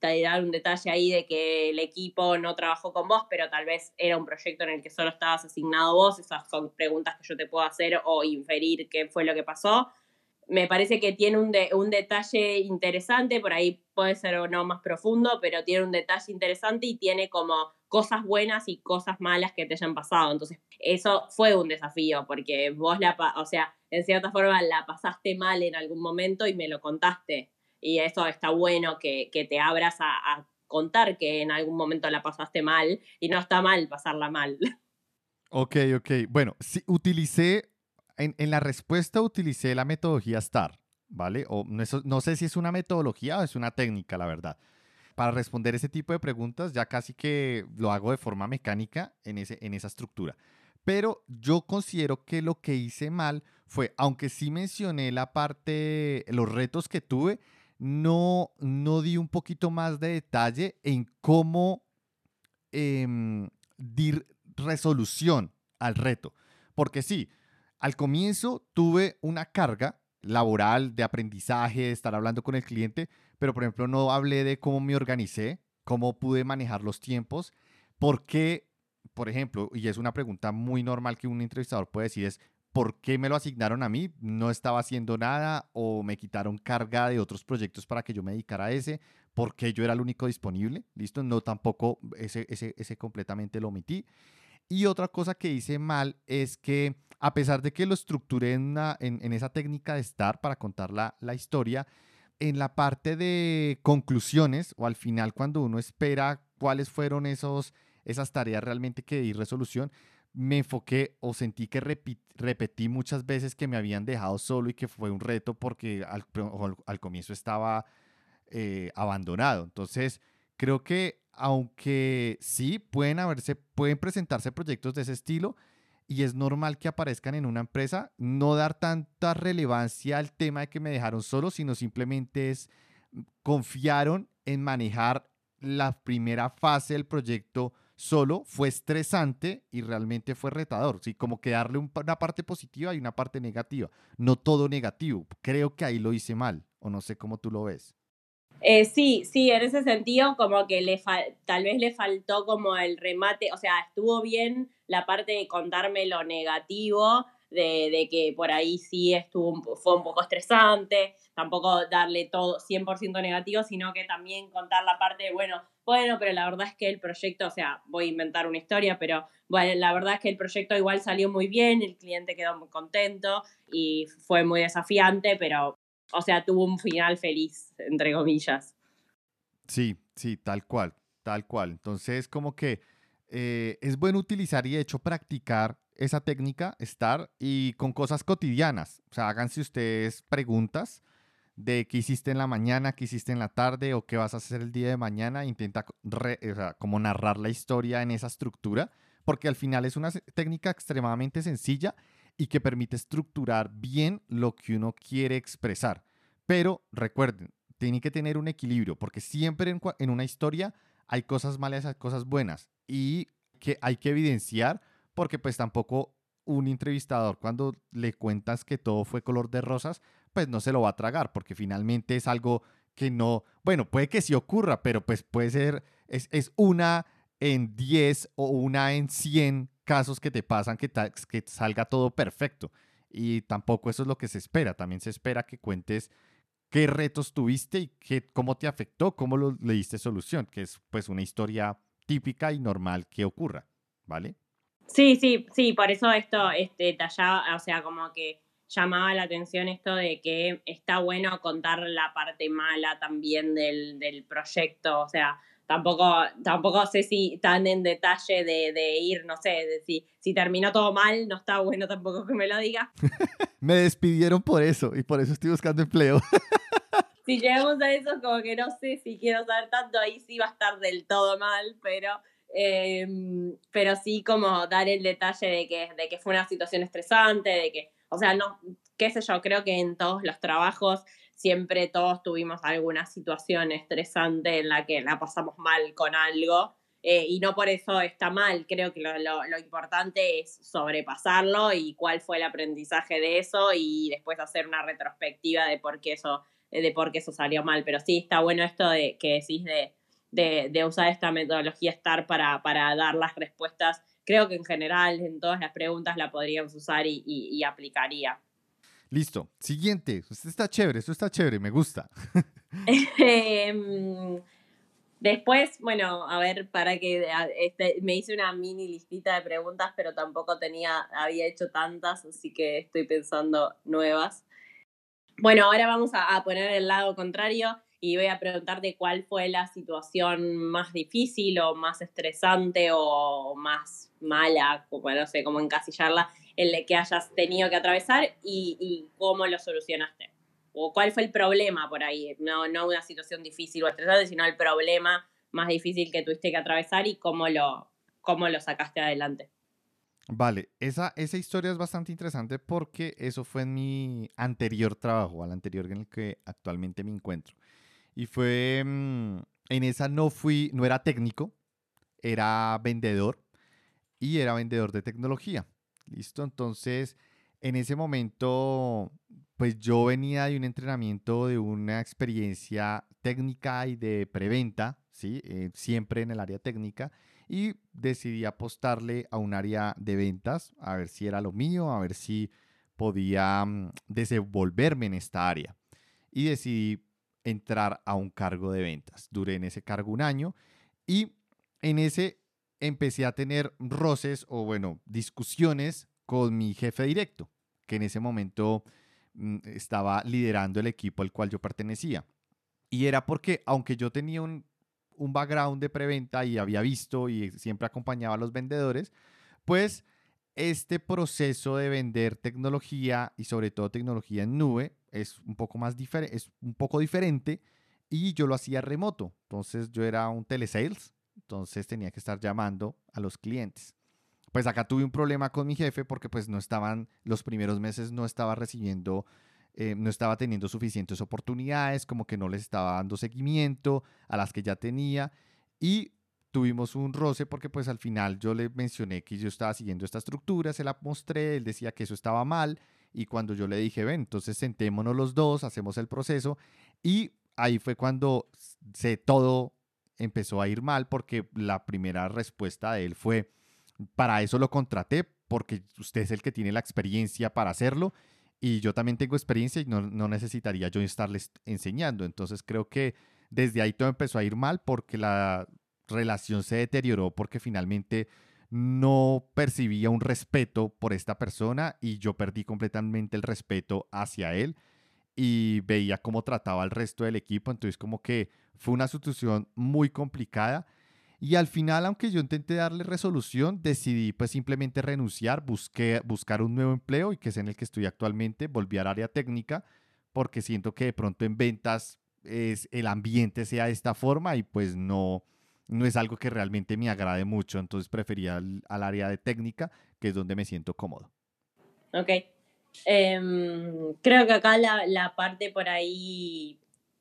B: dar un detalle ahí de que el equipo no trabajó con vos, pero tal vez era un proyecto en el que solo estabas asignado vos. Esas son preguntas que yo te puedo hacer o inferir qué fue lo que pasó. Me parece que tiene un, un detalle interesante, por ahí puede ser o no más profundo, pero tiene un detalle interesante y tiene como cosas buenas y cosas malas que te hayan pasado. Entonces, eso fue un desafío, porque vos la, o sea, en cierta forma la pasaste mal en algún momento y me lo contaste. Y eso está bueno que, te abras a, contar que en algún momento la pasaste mal y no está mal pasarla mal.
A: Ok, ok. Bueno, si utilicé, en, la respuesta utilicé la metodología STAR, ¿vale? O no, no sé si es una metodología o es una técnica, la verdad para responder ese tipo de preguntas ya casi que lo hago de forma mecánica en, ese, en esa estructura. Pero yo considero que lo que hice mal fue, aunque sí mencioné la parte, los retos que tuve, no, no di un poquito más de detalle en cómo eh, resolución al reto. Porque sí, al comienzo tuve una carga laboral, de aprendizaje, de estar hablando con el cliente, pero por ejemplo no hablé de cómo me organicé, cómo pude manejar los tiempos, por qué, por ejemplo, y es una pregunta muy normal que un entrevistador puede decir es, ¿por qué me lo asignaron a mí? ¿No estaba haciendo nada o me quitaron carga de otros proyectos para que yo me dedicara a ese? ¿Por qué yo era el único disponible? ¿Listo? No, tampoco ese, ese, ese completamente lo omití. Y otra cosa que hice mal es que a pesar de que lo estructuré en, esa técnica de estar para contar la, historia, en la parte de conclusiones o al final cuando uno espera cuáles fueron esos, esas tareas realmente que di resolución, me enfoqué o sentí que repetí muchas veces que me habían dejado solo y que fue un reto porque al, al comienzo estaba eh, abandonado. Entonces, creo que aunque sí pueden haberse, pueden presentarse proyectos de ese estilo y es normal que aparezcan en una empresa, no dar tanta relevancia al tema de que me dejaron solo, sino simplemente es mm, confiaron en manejar la primera fase del proyecto solo, fue estresante y realmente fue retador, ¿sí? como que darle una parte positiva y una parte negativa, no todo negativo. Creo que ahí lo hice mal, o no sé cómo tú lo ves.
B: Eh, sí, sí, en ese sentido como que le tal vez le faltó como el remate, o sea, estuvo bien la parte de contarme lo negativo, de, de que por ahí sí estuvo fue un poco estresante, tampoco darle todo 100% negativo, sino que también contar la parte de, bueno, bueno, pero la verdad es que el proyecto, o sea, voy a inventar una historia, pero bueno, la verdad es que el proyecto igual salió muy bien, el cliente quedó muy contento y fue muy desafiante, pero o sea, tuvo un final feliz, entre comillas.
A: Sí, sí, tal cual, tal cual. Entonces, como que eh, es bueno utilizar y de hecho practicar esa técnica, estar y con cosas cotidianas. O sea, háganse ustedes preguntas de qué hiciste en la mañana, qué hiciste en la tarde o qué vas a hacer el día de mañana. Intenta como narrar la historia en esa estructura, porque al final es una técnica extremadamente sencilla y que permite estructurar bien lo que uno quiere expresar. Pero recuerden, tiene que tener un equilibrio, porque siempre en, una historia hay cosas malas, hay cosas buenas, y que hay que evidenciar, porque pues tampoco un entrevistador cuando le cuentas que todo fue color de rosas, pues no se lo va a tragar, porque finalmente es algo que no, bueno, puede que sí ocurra, pero pues puede ser, es, es una en 10 o una en 100 casos que te pasan que, que salga todo perfecto. Y tampoco eso es lo que se espera. También se espera que cuentes qué retos tuviste y qué, cómo te afectó, cómo lo, le diste solución, que es pues una historia típica y normal que ocurra, ¿vale?
B: Sí, sí, sí, por eso esto este, o sea, como que llamaba la atención esto de que está bueno contar la parte mala también del, del proyecto, o sea, tampoco, tampoco sé si tan en detalle de, ir, no sé, de si, si terminó todo mal, no está bueno tampoco que me lo diga.
A: me despidieron por eso y por eso estoy buscando empleo.
B: si llegamos a eso, como que no sé si quiero saber tanto, ahí sí va a estar del todo mal, pero, em, pero sí como dar el detalle de que, de que fue una situación estresante, de que, o sea, no, qué sé yo, creo que en todos los trabajos siempre todos tuvimos alguna situación estresante en la que la pasamos mal con algo. Eh, y no por eso está mal, creo que lo, lo, importante es sobrepasarlo y cuál fue el aprendizaje de eso y después hacer una retrospectiva de por qué eso, de por qué eso salió mal. Pero sí está bueno esto de que decís de, de, de usar esta metodología STAR para, para dar las respuestas. Creo que en general en todas las preguntas la podríamos usar y, y aplicaría.
A: Listo. Siguiente. Esto está chévere, esto está chévere, me gusta.
B: Em, después, bueno, a ver, para que este, me hice una mini listita de preguntas, pero tampoco tenía, había hecho tantas, así que estoy pensando nuevas. Bueno, ahora vamos a poner el lado contrario y voy a preguntarte cuál fue la situación más difícil o más estresante o más mala, como no sé cómo encasillarla, el que hayas tenido que atravesar y, cómo lo solucionaste. O cuál fue el problema por ahí, no, no una situación difícil o estresante, sino el problema más difícil que tuviste que atravesar y cómo lo, cómo lo sacaste adelante.
A: Vale, esa, esa historia es bastante interesante porque eso fue en mi anterior trabajo, al anterior en el que actualmente me encuentro. Y fue, mm, en esa no fui, no era técnico, era vendedor y era vendedor de tecnología. ¿Listo? Entonces, en ese momento, pues yo venía de un entrenamiento, de una experiencia técnica y de preventa, ¿sí? Eh, siempre en el área técnica, y decidí apostarle a un área de ventas, a ver si era lo mío, a ver si podía mm, desenvolverme en esta área. Y decidí entrar a un cargo de ventas. Duré en ese cargo un año y en ese empecé a tener roces o, bueno, discusiones con mi jefe directo, que en ese momento mm, estaba liderando el equipo al cual yo pertenecía. Y era porque, aunque yo tenía un, un background de preventa y había visto y siempre acompañaba a los vendedores, pues este proceso de vender tecnología y sobre todo tecnología en nube es un poco más diferente, es un poco diferente y yo lo hacía remoto. Entonces yo era un telesales entonces tenía que estar llamando a los clientes. Pues acá tuve un problema con mi jefe porque pues no estaban, los primeros meses no estaba recibiendo, eh, no estaba teniendo suficientes oportunidades, como que no les estaba dando seguimiento a las que ya tenía y tuvimos un roce porque pues al final yo le mencioné que yo estaba siguiendo esta estructura, se la mostré, él decía que eso estaba mal y cuando yo le dije, ven, entonces sentémonos los dos, hacemos el proceso y ahí fue cuando todo empezó a ir mal porque la primera respuesta de él fue, para eso lo contraté, porque usted es el que tiene la experiencia para hacerlo y yo también tengo experiencia y no, no necesitaría yo estarles enseñando. Entonces creo que desde ahí todo empezó a ir mal porque la relación se deterioró porque finalmente no percibía un respeto por esta persona y yo perdí completamente el respeto hacia él y veía cómo trataba al resto del equipo. Entonces como que fue una situación muy complicada. Y al final, aunque yo intenté darle resolución, decidí pues simplemente renunciar, busqué, buscar un nuevo empleo y que es en el que estoy actualmente, volví al área técnica porque siento que de pronto en ventas es, el ambiente sea de esta forma y pues no, no es algo que realmente me agrade mucho, entonces prefería al, al área de técnica, que es donde me siento cómodo.
B: Ok, Em, creo que acá la, la, parte por ahí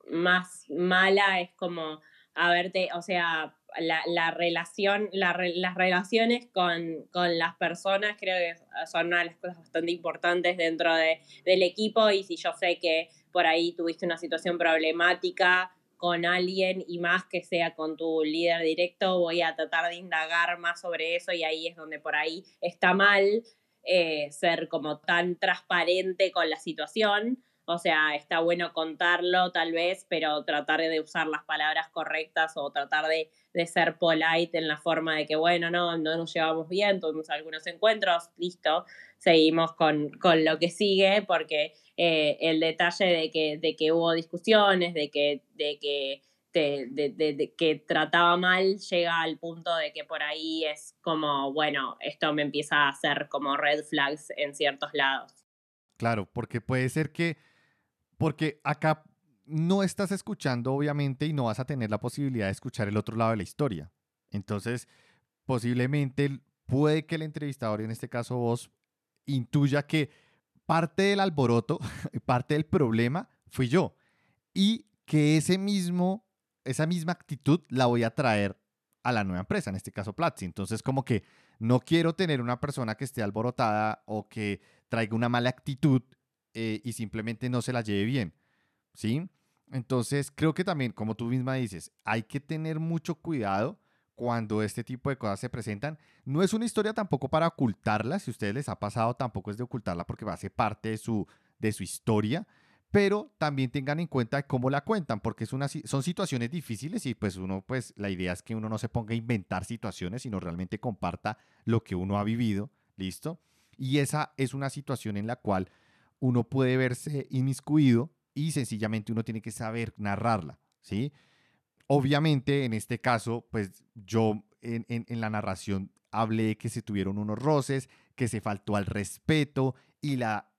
B: más mala es como haberte, o sea, la, la relación, la, las relaciones con, con, las personas creo que son una de las cosas bastante importantes dentro de, del equipo y si yo sé que por ahí tuviste una situación problemática con alguien y más que sea con tu líder directo, voy a tratar de indagar más sobre eso y ahí es donde por ahí está mal eh, ser como tan transparente con la situación. O sea, está bueno contarlo tal vez, pero tratar de usar las palabras correctas o tratar de, de ser polite en la forma de que, bueno, no, no nos llevamos bien, tuvimos algunos encuentros, listo, seguimos con, con lo que sigue, porque eh, el detalle de que, de que hubo discusiones, de que, de que de, que trataba mal llega al punto de que por ahí es como, bueno, esto me empieza a hacer como red flags en ciertos lados.
A: Claro, porque puede ser que, porque acá no estás escuchando obviamente y no vas a tener la posibilidad de escuchar el otro lado de la historia. Entonces, posiblemente puede que el entrevistador, en este caso vos, intuya que parte del alboroto, parte del problema fui yo. Y que ese mismo esa misma actitud la voy a traer a la nueva empresa, en este caso Platzi. Entonces, como que no quiero tener una persona que esté alborotada o que traiga una mala actitud eh, y simplemente no se la lleve bien, ¿sí? Entonces, creo que también, como tú misma dices, hay que tener mucho cuidado cuando este tipo de cosas se presentan. No es una historia tampoco para ocultarla, si a ustedes les ha pasado, tampoco es de ocultarla porque va a ser parte de su, de su historia, pero también tengan en cuenta cómo la cuentan, porque son situaciones difíciles y pues uno, pues la idea es que uno no se ponga a inventar situaciones, sino realmente comparta lo que uno ha vivido, ¿listo? Y esa es una situación en la cual uno puede verse inmiscuido y sencillamente uno tiene que saber narrarla, ¿sí? Obviamente, en este caso, pues yo en, en la narración hablé que se tuvieron unos roces, que se faltó al respeto y la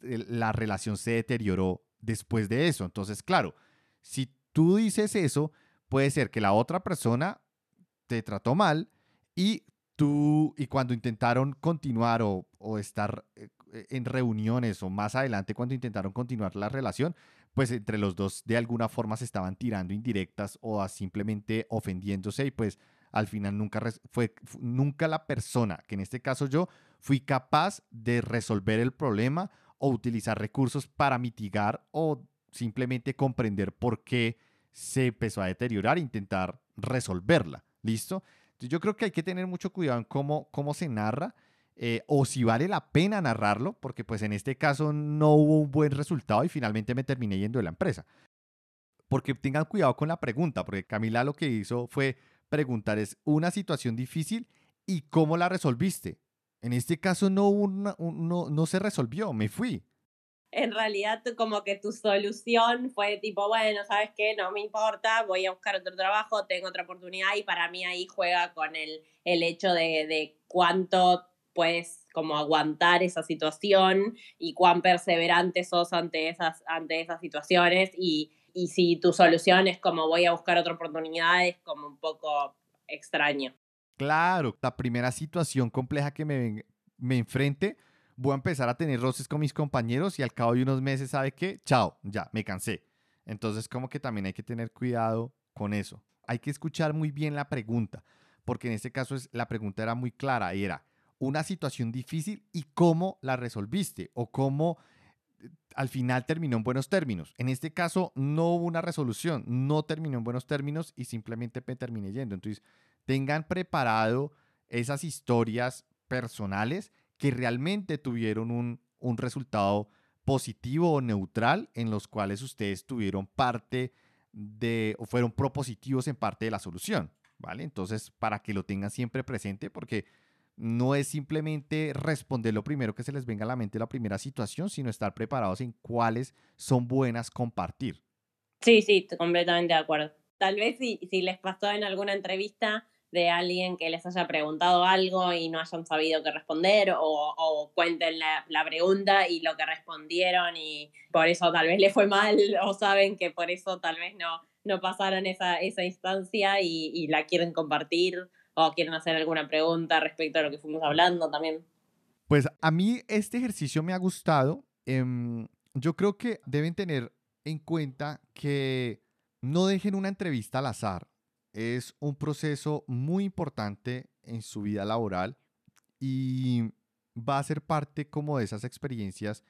A: la relación se deterioró después de eso. Entonces, claro, si tú dices eso, puede ser que la otra persona te trató mal y tú, y cuando intentaron continuar o, estar eh, en reuniones o más adelante cuando intentaron continuar la relación, pues entre los dos de alguna forma se estaban tirando indirectas o simplemente ofendiéndose y pues al final nunca fue nunca la persona, que en este caso yo fui capaz de resolver el problema o utilizar recursos para mitigar o simplemente comprender por qué se empezó a deteriorar e intentar resolverla. ¿Listo? Yo creo que hay que tener mucho cuidado en cómo, cómo se narra eh, o si vale la pena narrarlo, porque pues en este caso no hubo un buen resultado y finalmente me terminé yendo de la empresa. Porque tengan cuidado con la pregunta, porque Camila lo que hizo fue preguntar es una situación difícil y cómo la resolviste. En este caso no, no, no se resolvió, me fui.
B: En realidad como que tu solución fue tipo, bueno, ¿sabes qué? No me importa, voy a buscar otro trabajo, tengo otra oportunidad y para mí ahí juega con el, el hecho de, de cuánto puedes como aguantar esa situación y cuán perseverante sos ante esas, ante esas situaciones y, y si tu solución es como voy a buscar otra oportunidad es como un poco extraño.
A: Claro, la primera situación compleja que me, me enfrente, voy a empezar a tener roces con mis compañeros y al cabo de unos meses, ¿sabe qué? Chao, ya, me cansé. Entonces, como que también hay que tener cuidado con eso. Hay que escuchar muy bien la pregunta, porque en este caso es, la pregunta era muy clara y era una situación difícil y cómo la resolviste o cómo eh, al final terminó en buenos términos. En este caso no hubo una resolución, no terminó en buenos términos y simplemente me terminé yendo. Entonces, tengan preparado esas historias personales que realmente tuvieron un, un resultado positivo o neutral en los cuales ustedes tuvieron parte de o fueron propositivos en parte de la solución, ¿vale? Entonces, para que lo tengan siempre presente porque no es simplemente responder lo primero que se les venga a la mente la primera situación, sino estar preparados en cuáles son buenas compartir.
B: Sí, sí, completamente de acuerdo. Tal vez si, les pasó en alguna entrevista de alguien que les haya preguntado algo y no hayan sabido qué responder o, cuenten la, pregunta y lo que respondieron y por eso tal vez le fue mal o saben que por eso tal vez no, no pasaron esa, esa instancia y, la quieren compartir o quieren hacer alguna pregunta respecto a lo que fuimos hablando también.
A: Pues a mí este ejercicio me ha gustado. Em, yo creo que deben tener en cuenta que no dejen una entrevista al azar es un proceso muy importante en su vida laboral y va a ser parte como de esas experiencias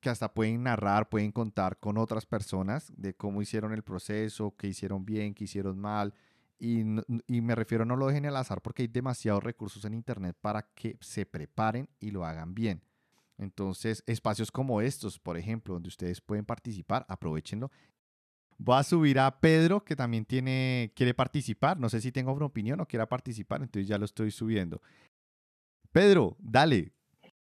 A: que hasta pueden narrar, pueden contar con otras personas de cómo hicieron el proceso, qué hicieron bien, qué hicieron mal. Y, y me refiero no lo dejen al azar porque hay demasiados recursos en Internet para que se preparen y lo hagan bien. Entonces, espacios como estos, por ejemplo, donde ustedes pueden participar, aprovechenlo. Voy a subir a Pedro, que también tiene, quiere participar. No sé si tengo una opinión o quiera participar, entonces ya lo estoy subiendo. Pedro, dale.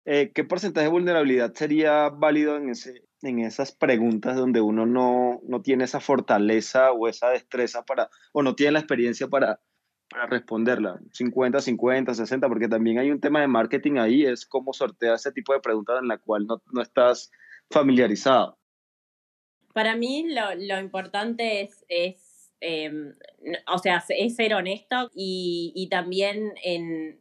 C: Eh, ¿Qué porcentaje de vulnerabilidad sería válido en, ese, en esas preguntas donde uno no, no tiene esa fortaleza o esa destreza para, o no tiene la experiencia para, para responderla? 50, 50, 60, porque también hay un tema de marketing ahí, es cómo sortear ese tipo de preguntas en la cual no, no estás familiarizado.
B: Para mí lo, lo importante es, es em, o sea, es ser honesto y, y también en,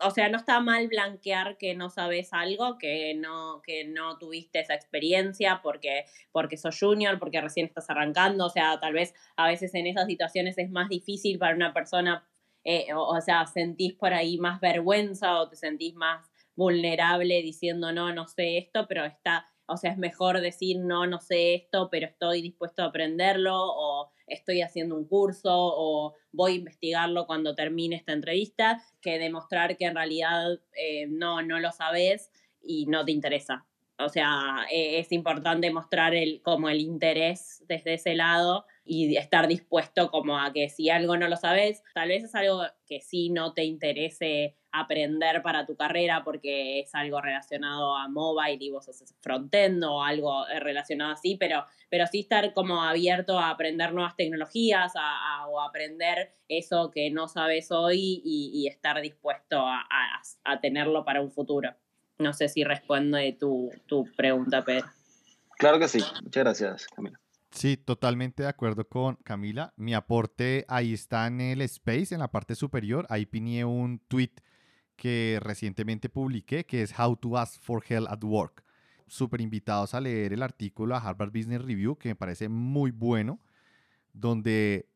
B: o sea, no está mal blanquear que no sabes algo, que no, que no tuviste esa experiencia porque, porque sos junior, porque recién estás arrancando, o sea, tal vez a veces en esas situaciones es más difícil para una persona, eh, o, o sea, sentís por ahí más vergüenza o te sentís más vulnerable diciendo no, no sé esto, pero está o sea, es mejor decir, no, no sé esto, pero estoy dispuesto a aprenderlo, o estoy haciendo un curso, o voy a investigarlo cuando termine esta entrevista, que demostrar que en realidad eh, no, no lo sabes y no te interesa. O sea, e, es importante mostrar el, como el interés desde ese lado y estar dispuesto como a que si algo no lo sabes, tal vez es algo que sí no te interese aprender para tu carrera porque es algo relacionado a mobile y vos haces frontend o algo relacionado así, pero, pero sí estar como abierto a aprender nuevas tecnologías a, o aprender eso que no sabes hoy y, estar dispuesto a, a, tenerlo para un futuro. No sé si responde tu, tu pregunta, Pedro.
C: Claro que sí. Muchas gracias, Camila.
A: Sí, totalmente de acuerdo con Camila. Mi aporte ahí está en el space, en la parte superior. Ahí piné un tweet que recientemente publiqué, que es How to Ask for Help at Work. Súper invitados a leer el artículo a Harvard Business Review, que me parece muy bueno, donde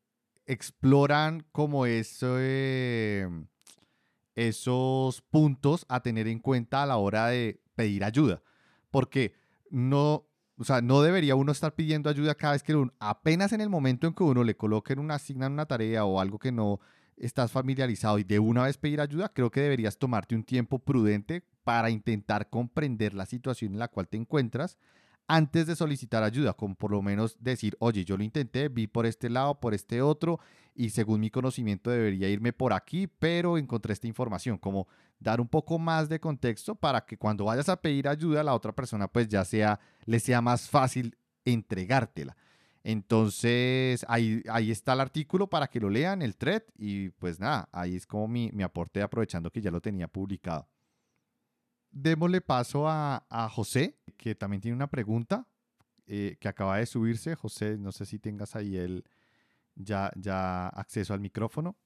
A: exploran como ese, esos puntos a tener en cuenta a la hora de pedir ayuda. Porque no, o sea, no debería uno estar pidiendo ayuda cada vez que uno, apenas en el momento en que uno le coloquen una, asignan una tarea o algo que no estás familiarizado y de una vez pedir ayuda, creo que deberías tomarte un tiempo prudente para intentar comprender la situación en la cual te encuentras antes de solicitar ayuda, como por lo menos decir, oye, yo lo intenté, vi por este lado, por este otro, y según mi conocimiento debería irme por aquí, pero encontré esta información, como dar un poco más de contexto para que cuando vayas a pedir ayuda a la otra persona, pues ya sea, le sea más fácil entregártela. Entonces, ahí, ahí está el artículo para que lo lean, el thread, y pues nada, ahí es como mi, mi aporte aprovechando que ya lo tenía publicado démosle paso a, José, que también tiene una pregunta eh, que acaba de subirse. José, no sé si tengas ahí el ya, ya acceso al micrófono.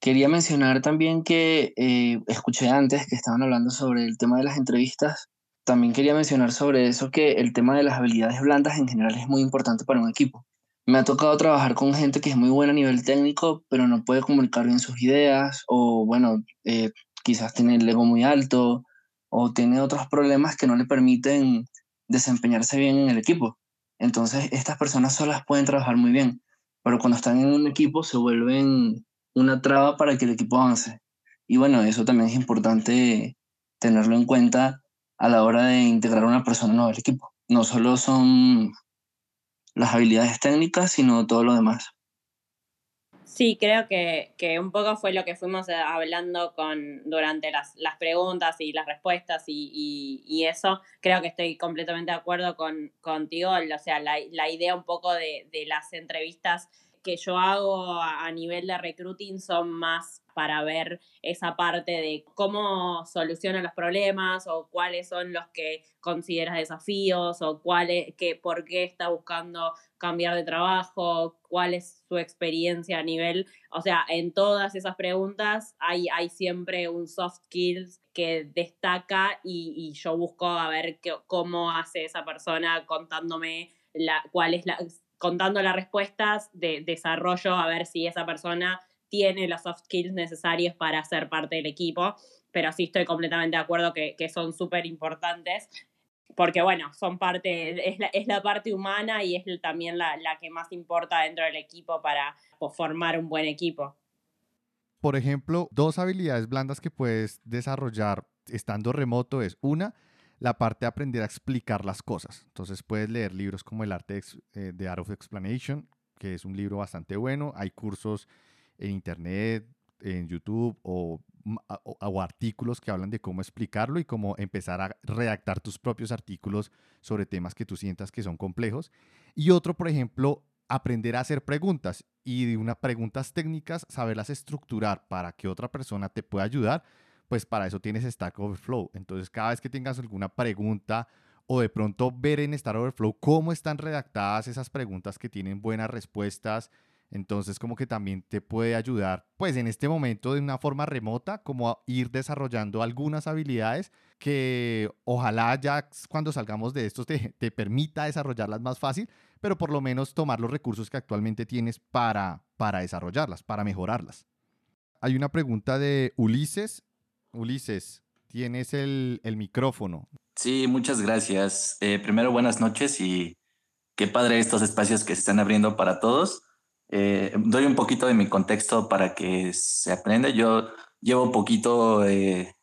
D: Quería mencionar también que eh, escuché antes que estaban hablando sobre el tema de las entrevistas. También quería mencionar sobre eso que el tema de las habilidades blandas en general es muy importante para un equipo. Me ha tocado trabajar con gente que es muy buena a nivel técnico, pero no puede comunicar bien sus ideas o, bueno, eh, quizás tiene el ego muy alto o tiene otros problemas que no le permiten desempeñarse bien en el equipo. Entonces, estas personas solas pueden trabajar muy bien, pero cuando están en un equipo se vuelven una traba para que el equipo avance. Y bueno, eso también es importante tenerlo en cuenta a la hora de integrar a una persona nueva al equipo. No solo son las habilidades técnicas, sino todo lo demás.
B: Sí, creo que, que, un poco fue lo que fuimos eh, hablando con, durante las, las preguntas y las respuestas y, y, eso. Creo que estoy completamente de acuerdo con, contigo. O sea, la, la idea un poco de, de las entrevistas que yo hago a, nivel de recruiting son más para ver esa parte de cómo solucionan los problemas o cuáles son los que consideras desafíos o cuál que, por qué está buscando cambiar de trabajo, cuál es su experiencia a nivel, o sea, en todas esas preguntas hay, hay siempre un soft skills que destaca y, y yo busco a ver qué, cómo hace esa persona contándome la, cuál es la, contando las respuestas de desarrollo a ver si esa persona tiene los soft skills necesarios para ser parte del equipo, pero sí estoy completamente de acuerdo que, son súper importantes, porque bueno, son parte, es la, es la parte humana y es también la, la, que más importa dentro del equipo para pues, formar un buen equipo.
A: Por ejemplo, dos habilidades blandas que puedes desarrollar estando remoto es una, la parte de aprender a explicar las cosas. Entonces puedes leer libros como El arte de eh, Art of Explanation, que es un libro bastante bueno. Hay cursos en internet, en YouTube o, o, artículos que hablan de cómo explicarlo y cómo empezar a redactar tus propios artículos sobre temas que tú sientas que son complejos. Y otro, por ejemplo, aprender a hacer preguntas y de unas preguntas técnicas, saberlas estructurar para que otra persona te pueda ayudar pues para eso tienes Stack Overflow. Entonces, cada vez que tengas alguna pregunta o de pronto ver en Stack Overflow cómo están redactadas esas preguntas que tienen buenas respuestas, entonces como que también te puede ayudar, pues en este momento de una forma remota, como a ir desarrollando algunas habilidades que ojalá ya cuando salgamos de esto te, te permita desarrollarlas más fácil, pero por lo menos tomar los recursos que actualmente tienes para, para desarrollarlas, para mejorarlas. Hay una pregunta de Ulises Ulises, tienes el, micrófono.
E: Sí, muchas gracias. Eh, primero, buenas noches y qué padre estos espacios que se están abriendo para todos. Eh, doy un poquito de mi contexto para que se aprenda. Yo llevo poquito de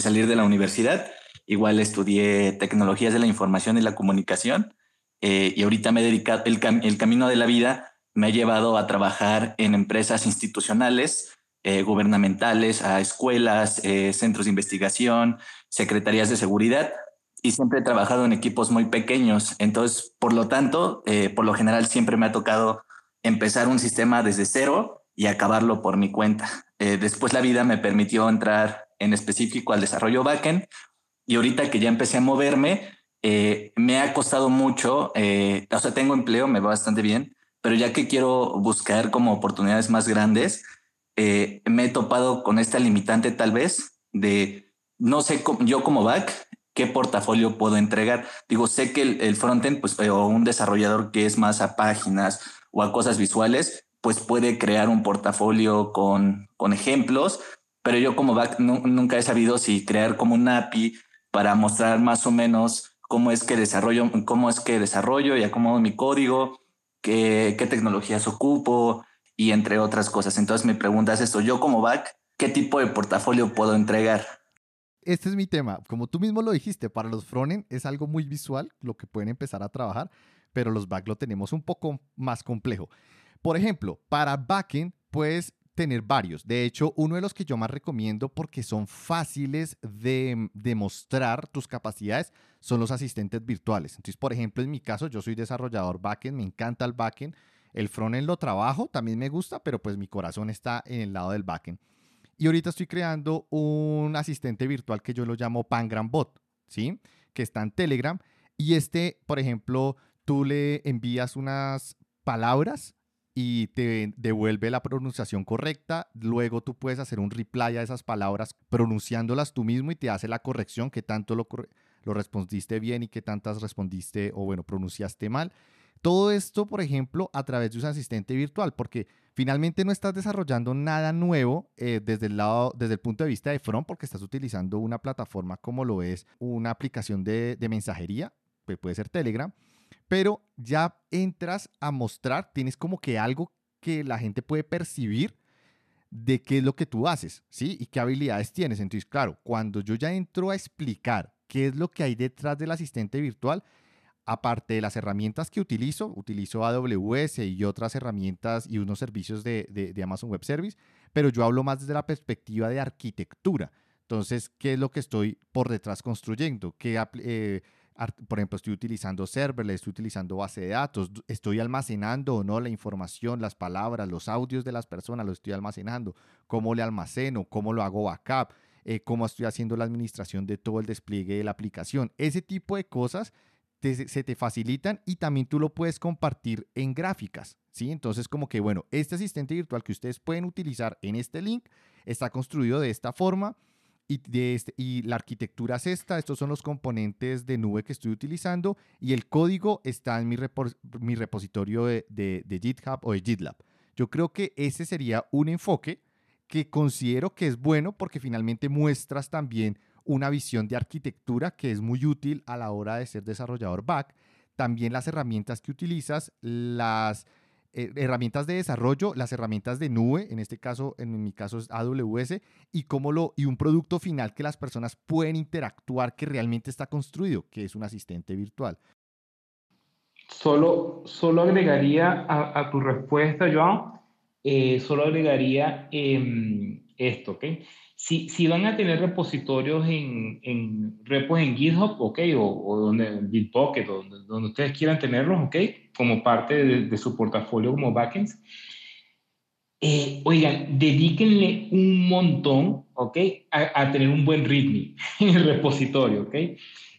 E: salir de la universidad. Igual estudié tecnologías de la información y la comunicación eh, y ahorita me he dedicado, el, el camino de la vida me ha llevado a trabajar en empresas institucionales eh, gubernamentales, a escuelas, eh, centros de investigación, secretarías de seguridad y siempre he trabajado en equipos muy pequeños. Entonces, por lo tanto, eh, por lo general siempre me ha tocado empezar un sistema desde cero y acabarlo por mi cuenta. después la vida me permitió entrar en específico al desarrollo backend y ahorita que ya empecé a moverme, me ha costado mucho, o sea, tengo empleo, me va bastante bien, pero ya que quiero buscar como oportunidades más grandes, eh, me he topado con esta limitante tal vez de no sé yo como back qué portafolio puedo entregar. Digo, sé que el, frontend, pues, o un desarrollador que es más a páginas o a cosas visuales, pues puede crear un portafolio con, con ejemplos, pero yo como back nunca he sabido si crear como un API para mostrar más o menos cómo es que desarrollo, cómo es que desarrollo y acomodo mi código, qué, qué tecnologías ocupo, y entre otras cosas. Entonces me preguntas esto, yo como back, ¿qué tipo de portafolio puedo entregar?
A: Este es mi tema. Como tú mismo lo dijiste, para los frontend es algo muy visual, lo que pueden empezar a trabajar, pero los back lo tenemos un poco más complejo. Por ejemplo, para backend puedes tener varios. De hecho, uno de los que yo más recomiendo porque son fáciles de demostrar tus capacidades son los asistentes virtuales. Entonces, por ejemplo, en mi caso, yo soy desarrollador backend, me encanta el backend el frontend lo trabajo, también me gusta, pero pues mi corazón está en el lado del backend. Y ahorita estoy creando un asistente virtual que yo lo llamo Pangram Bot, ¿sí? Que está en Telegram. Y este, por ejemplo, tú le envías unas palabras y te devuelve la pronunciación correcta. Luego tú puedes hacer un reply a esas palabras pronunciándolas tú mismo y te hace la corrección, que tanto lo, respondiste bien y que tantas respondiste o bueno, pronunciaste mal. Todo esto, por ejemplo, a través de un asistente virtual, porque finalmente no estás desarrollando nada nuevo eh, desde, el lado, desde el punto de vista de front, porque estás utilizando una plataforma como lo es una aplicación de, mensajería, puede ser Telegram, pero ya entras a mostrar, tienes como que algo que la gente puede percibir de qué es lo que tú haces, ¿sí? Y qué habilidades tienes. Entonces, claro, cuando yo ya entro a explicar qué es lo que hay detrás del asistente virtual, aparte de las herramientas que utilizo, utilizo AWS y otras herramientas y unos servicios de, Amazon Web Service, pero yo hablo más desde la perspectiva de arquitectura. Entonces, ¿qué es lo que estoy por detrás construyendo? ¿Qué, eh, por ejemplo, estoy utilizando serverless, estoy utilizando base de datos, estoy almacenando o no la información, las palabras, los audios de las personas, lo estoy almacenando, cómo le almaceno, cómo lo hago backup, eh, cómo estoy haciendo la administración de todo el despliegue de la aplicación. Ese tipo de cosas se te facilitan y también tú lo puedes compartir en gráficas, ¿sí? Entonces como que, bueno, este asistente virtual que ustedes pueden utilizar en este link está construido de esta forma y, de este, y la arquitectura es esta, estos son los componentes de nube que estoy utilizando y el código está en mi, mi repositorio de, de GitHub o de GitLab. Yo creo que ese sería un enfoque que considero que es bueno porque finalmente muestras también una visión de arquitectura que es muy útil a la hora de ser desarrollador back. También las herramientas que utilizas las herramientas de desarrollo, las herramientas de nube, en este caso, en mi caso es AWS, y cómo lo y un producto final que las personas pueden interactuar que realmente está construido, que es un asistente virtual.
F: Solo, solo agregaría a, tu respuesta, Joan, eh, solo agregaría em, esto, ¿ok? Si, si, van a tener repositorios en, en repos en GitHub, ¿ok? O, o donde, Bitbucket, donde, donde ustedes quieran tenerlos, ¿ok? Como parte de, su portafolio como backends. Eh, oigan, dedíquenle un montón, ¿ok? A, a, tener un buen README en el repositorio, ¿ok?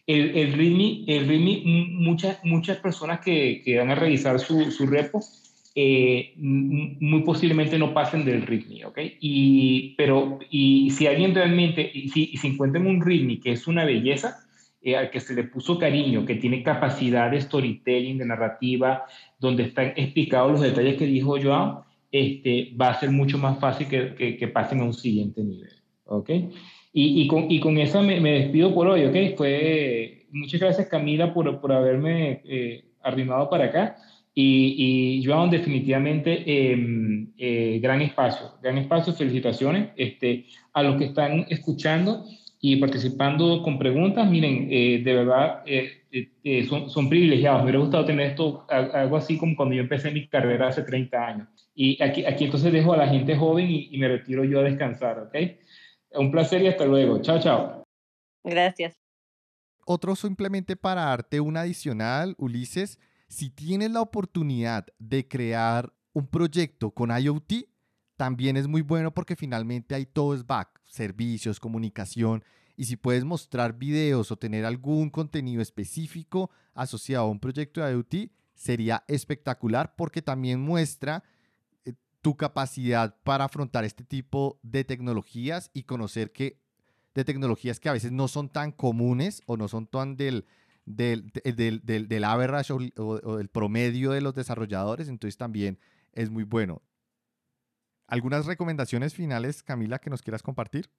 F: El, el README, el README muchas, muchas personas que, que van a revisar su, su repo eh, muy posiblemente no pasen del README, ¿ok? Y, pero, y si alguien realmente, y si, si encuentran un README que es una belleza, eh, al que se le puso cariño, que tiene capacidad de storytelling, de narrativa, donde están explicados los detalles que dijo Joao, este, va a ser mucho más fácil que, que, pasen a un siguiente nivel, ¿ok? Y, y, con, y con eso me, me, despido por hoy, ¿ok? Fue, muchas gracias Camila por, por haberme eh, arrimado para acá. Y, y Joan, definitivamente, em, eh, gran espacio, gran espacio, felicitaciones este, a los que están escuchando y participando con preguntas. Miren, eh, de verdad, eh, son, son, privilegiados. Me hubiera gustado tener esto, algo así como cuando yo empecé mi carrera hace 30 años. Y aquí, aquí entonces dejo a la gente joven y, y me retiro yo a descansar, ¿ok? Un placer y hasta luego. Chao, chao.
B: Gracias.
A: Otro simplemente para darte un adicional, Ulises si tienes la oportunidad de crear un proyecto con IoT, también es muy bueno porque finalmente hay todo es back, servicios, comunicación. Y si puedes mostrar videos o tener algún contenido específico asociado a un proyecto de IoT, sería espectacular porque también muestra eh, tu capacidad para afrontar este tipo de tecnologías y conocer que de tecnologías que a veces no son tan comunes o no son tan del, del, del, del, del average o, o, promedio de los desarrolladores, entonces también es muy bueno. ¿Algunas recomendaciones finales, Camila, que nos quieras compartir?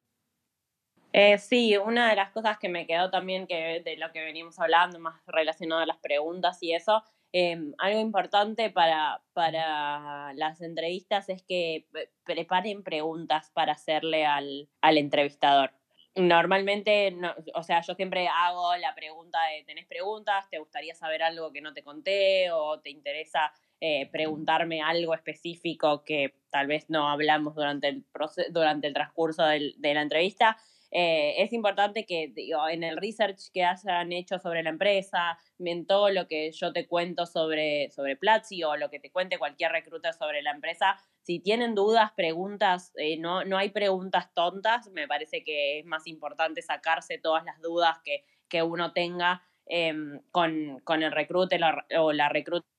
B: Eh, sí, una de las cosas que me quedó también que de lo que venimos hablando, más relacionado a las preguntas y eso, eh, algo importante para, para las entrevistas es que preparen preguntas para hacerle al, al entrevistador normalmente, no, o sea, yo siempre hago la pregunta de, ¿tenés preguntas? ¿Te gustaría saber algo que no te conté? ¿O te interesa eh, preguntarme algo específico que tal vez no hablamos durante el, durante el transcurso del, de la entrevista? Eh, es importante que digo, en el research que hayan hecho sobre la empresa, en todo lo que yo te cuento sobre, sobre Platzi o lo que te cuente cualquier recruiter sobre la empresa, si tienen dudas, preguntas, eh, no, no hay preguntas tontas, me parece que es más importante sacarse todas las dudas que, que uno tenga em, con, con, el recruiter o la recruiter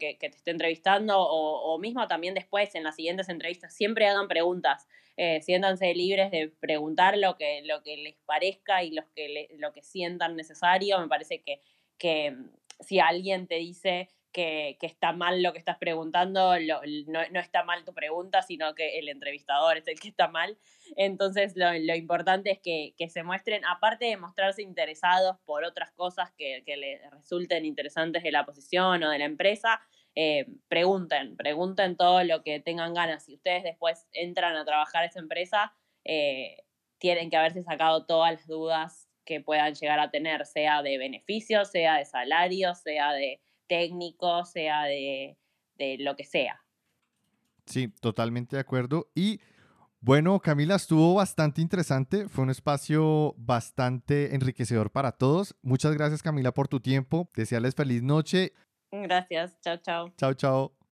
B: que, te esté entrevistando o, mismo también después en las siguientes entrevistas, siempre hagan preguntas eh, siéntanse libres de preguntar lo que, lo que les parezca y que lo que sientan necesario. Me parece que, que si alguien te dice que, que, está mal lo que estás preguntando, no, no, está mal tu pregunta, sino que el entrevistador es el que está mal. Entonces, lo, lo importante es que, que, se muestren, aparte de mostrarse interesados por otras cosas que, que les resulten interesantes de la posición o de la empresa, eh, pregunten, pregunten todo lo que tengan ganas. Si ustedes después entran a trabajar esa empresa, eh, tienen que haberse sacado todas las dudas que puedan llegar a tener, sea de beneficios, sea de salario, sea de técnico, sea de, de lo que sea.
A: Sí, totalmente de acuerdo. Y bueno, Camila, estuvo bastante interesante. Fue un espacio bastante enriquecedor para todos. Muchas gracias, Camila, por tu tiempo. Desearles feliz noche.
B: Gracias. Chao, chao.
A: Chao, chao.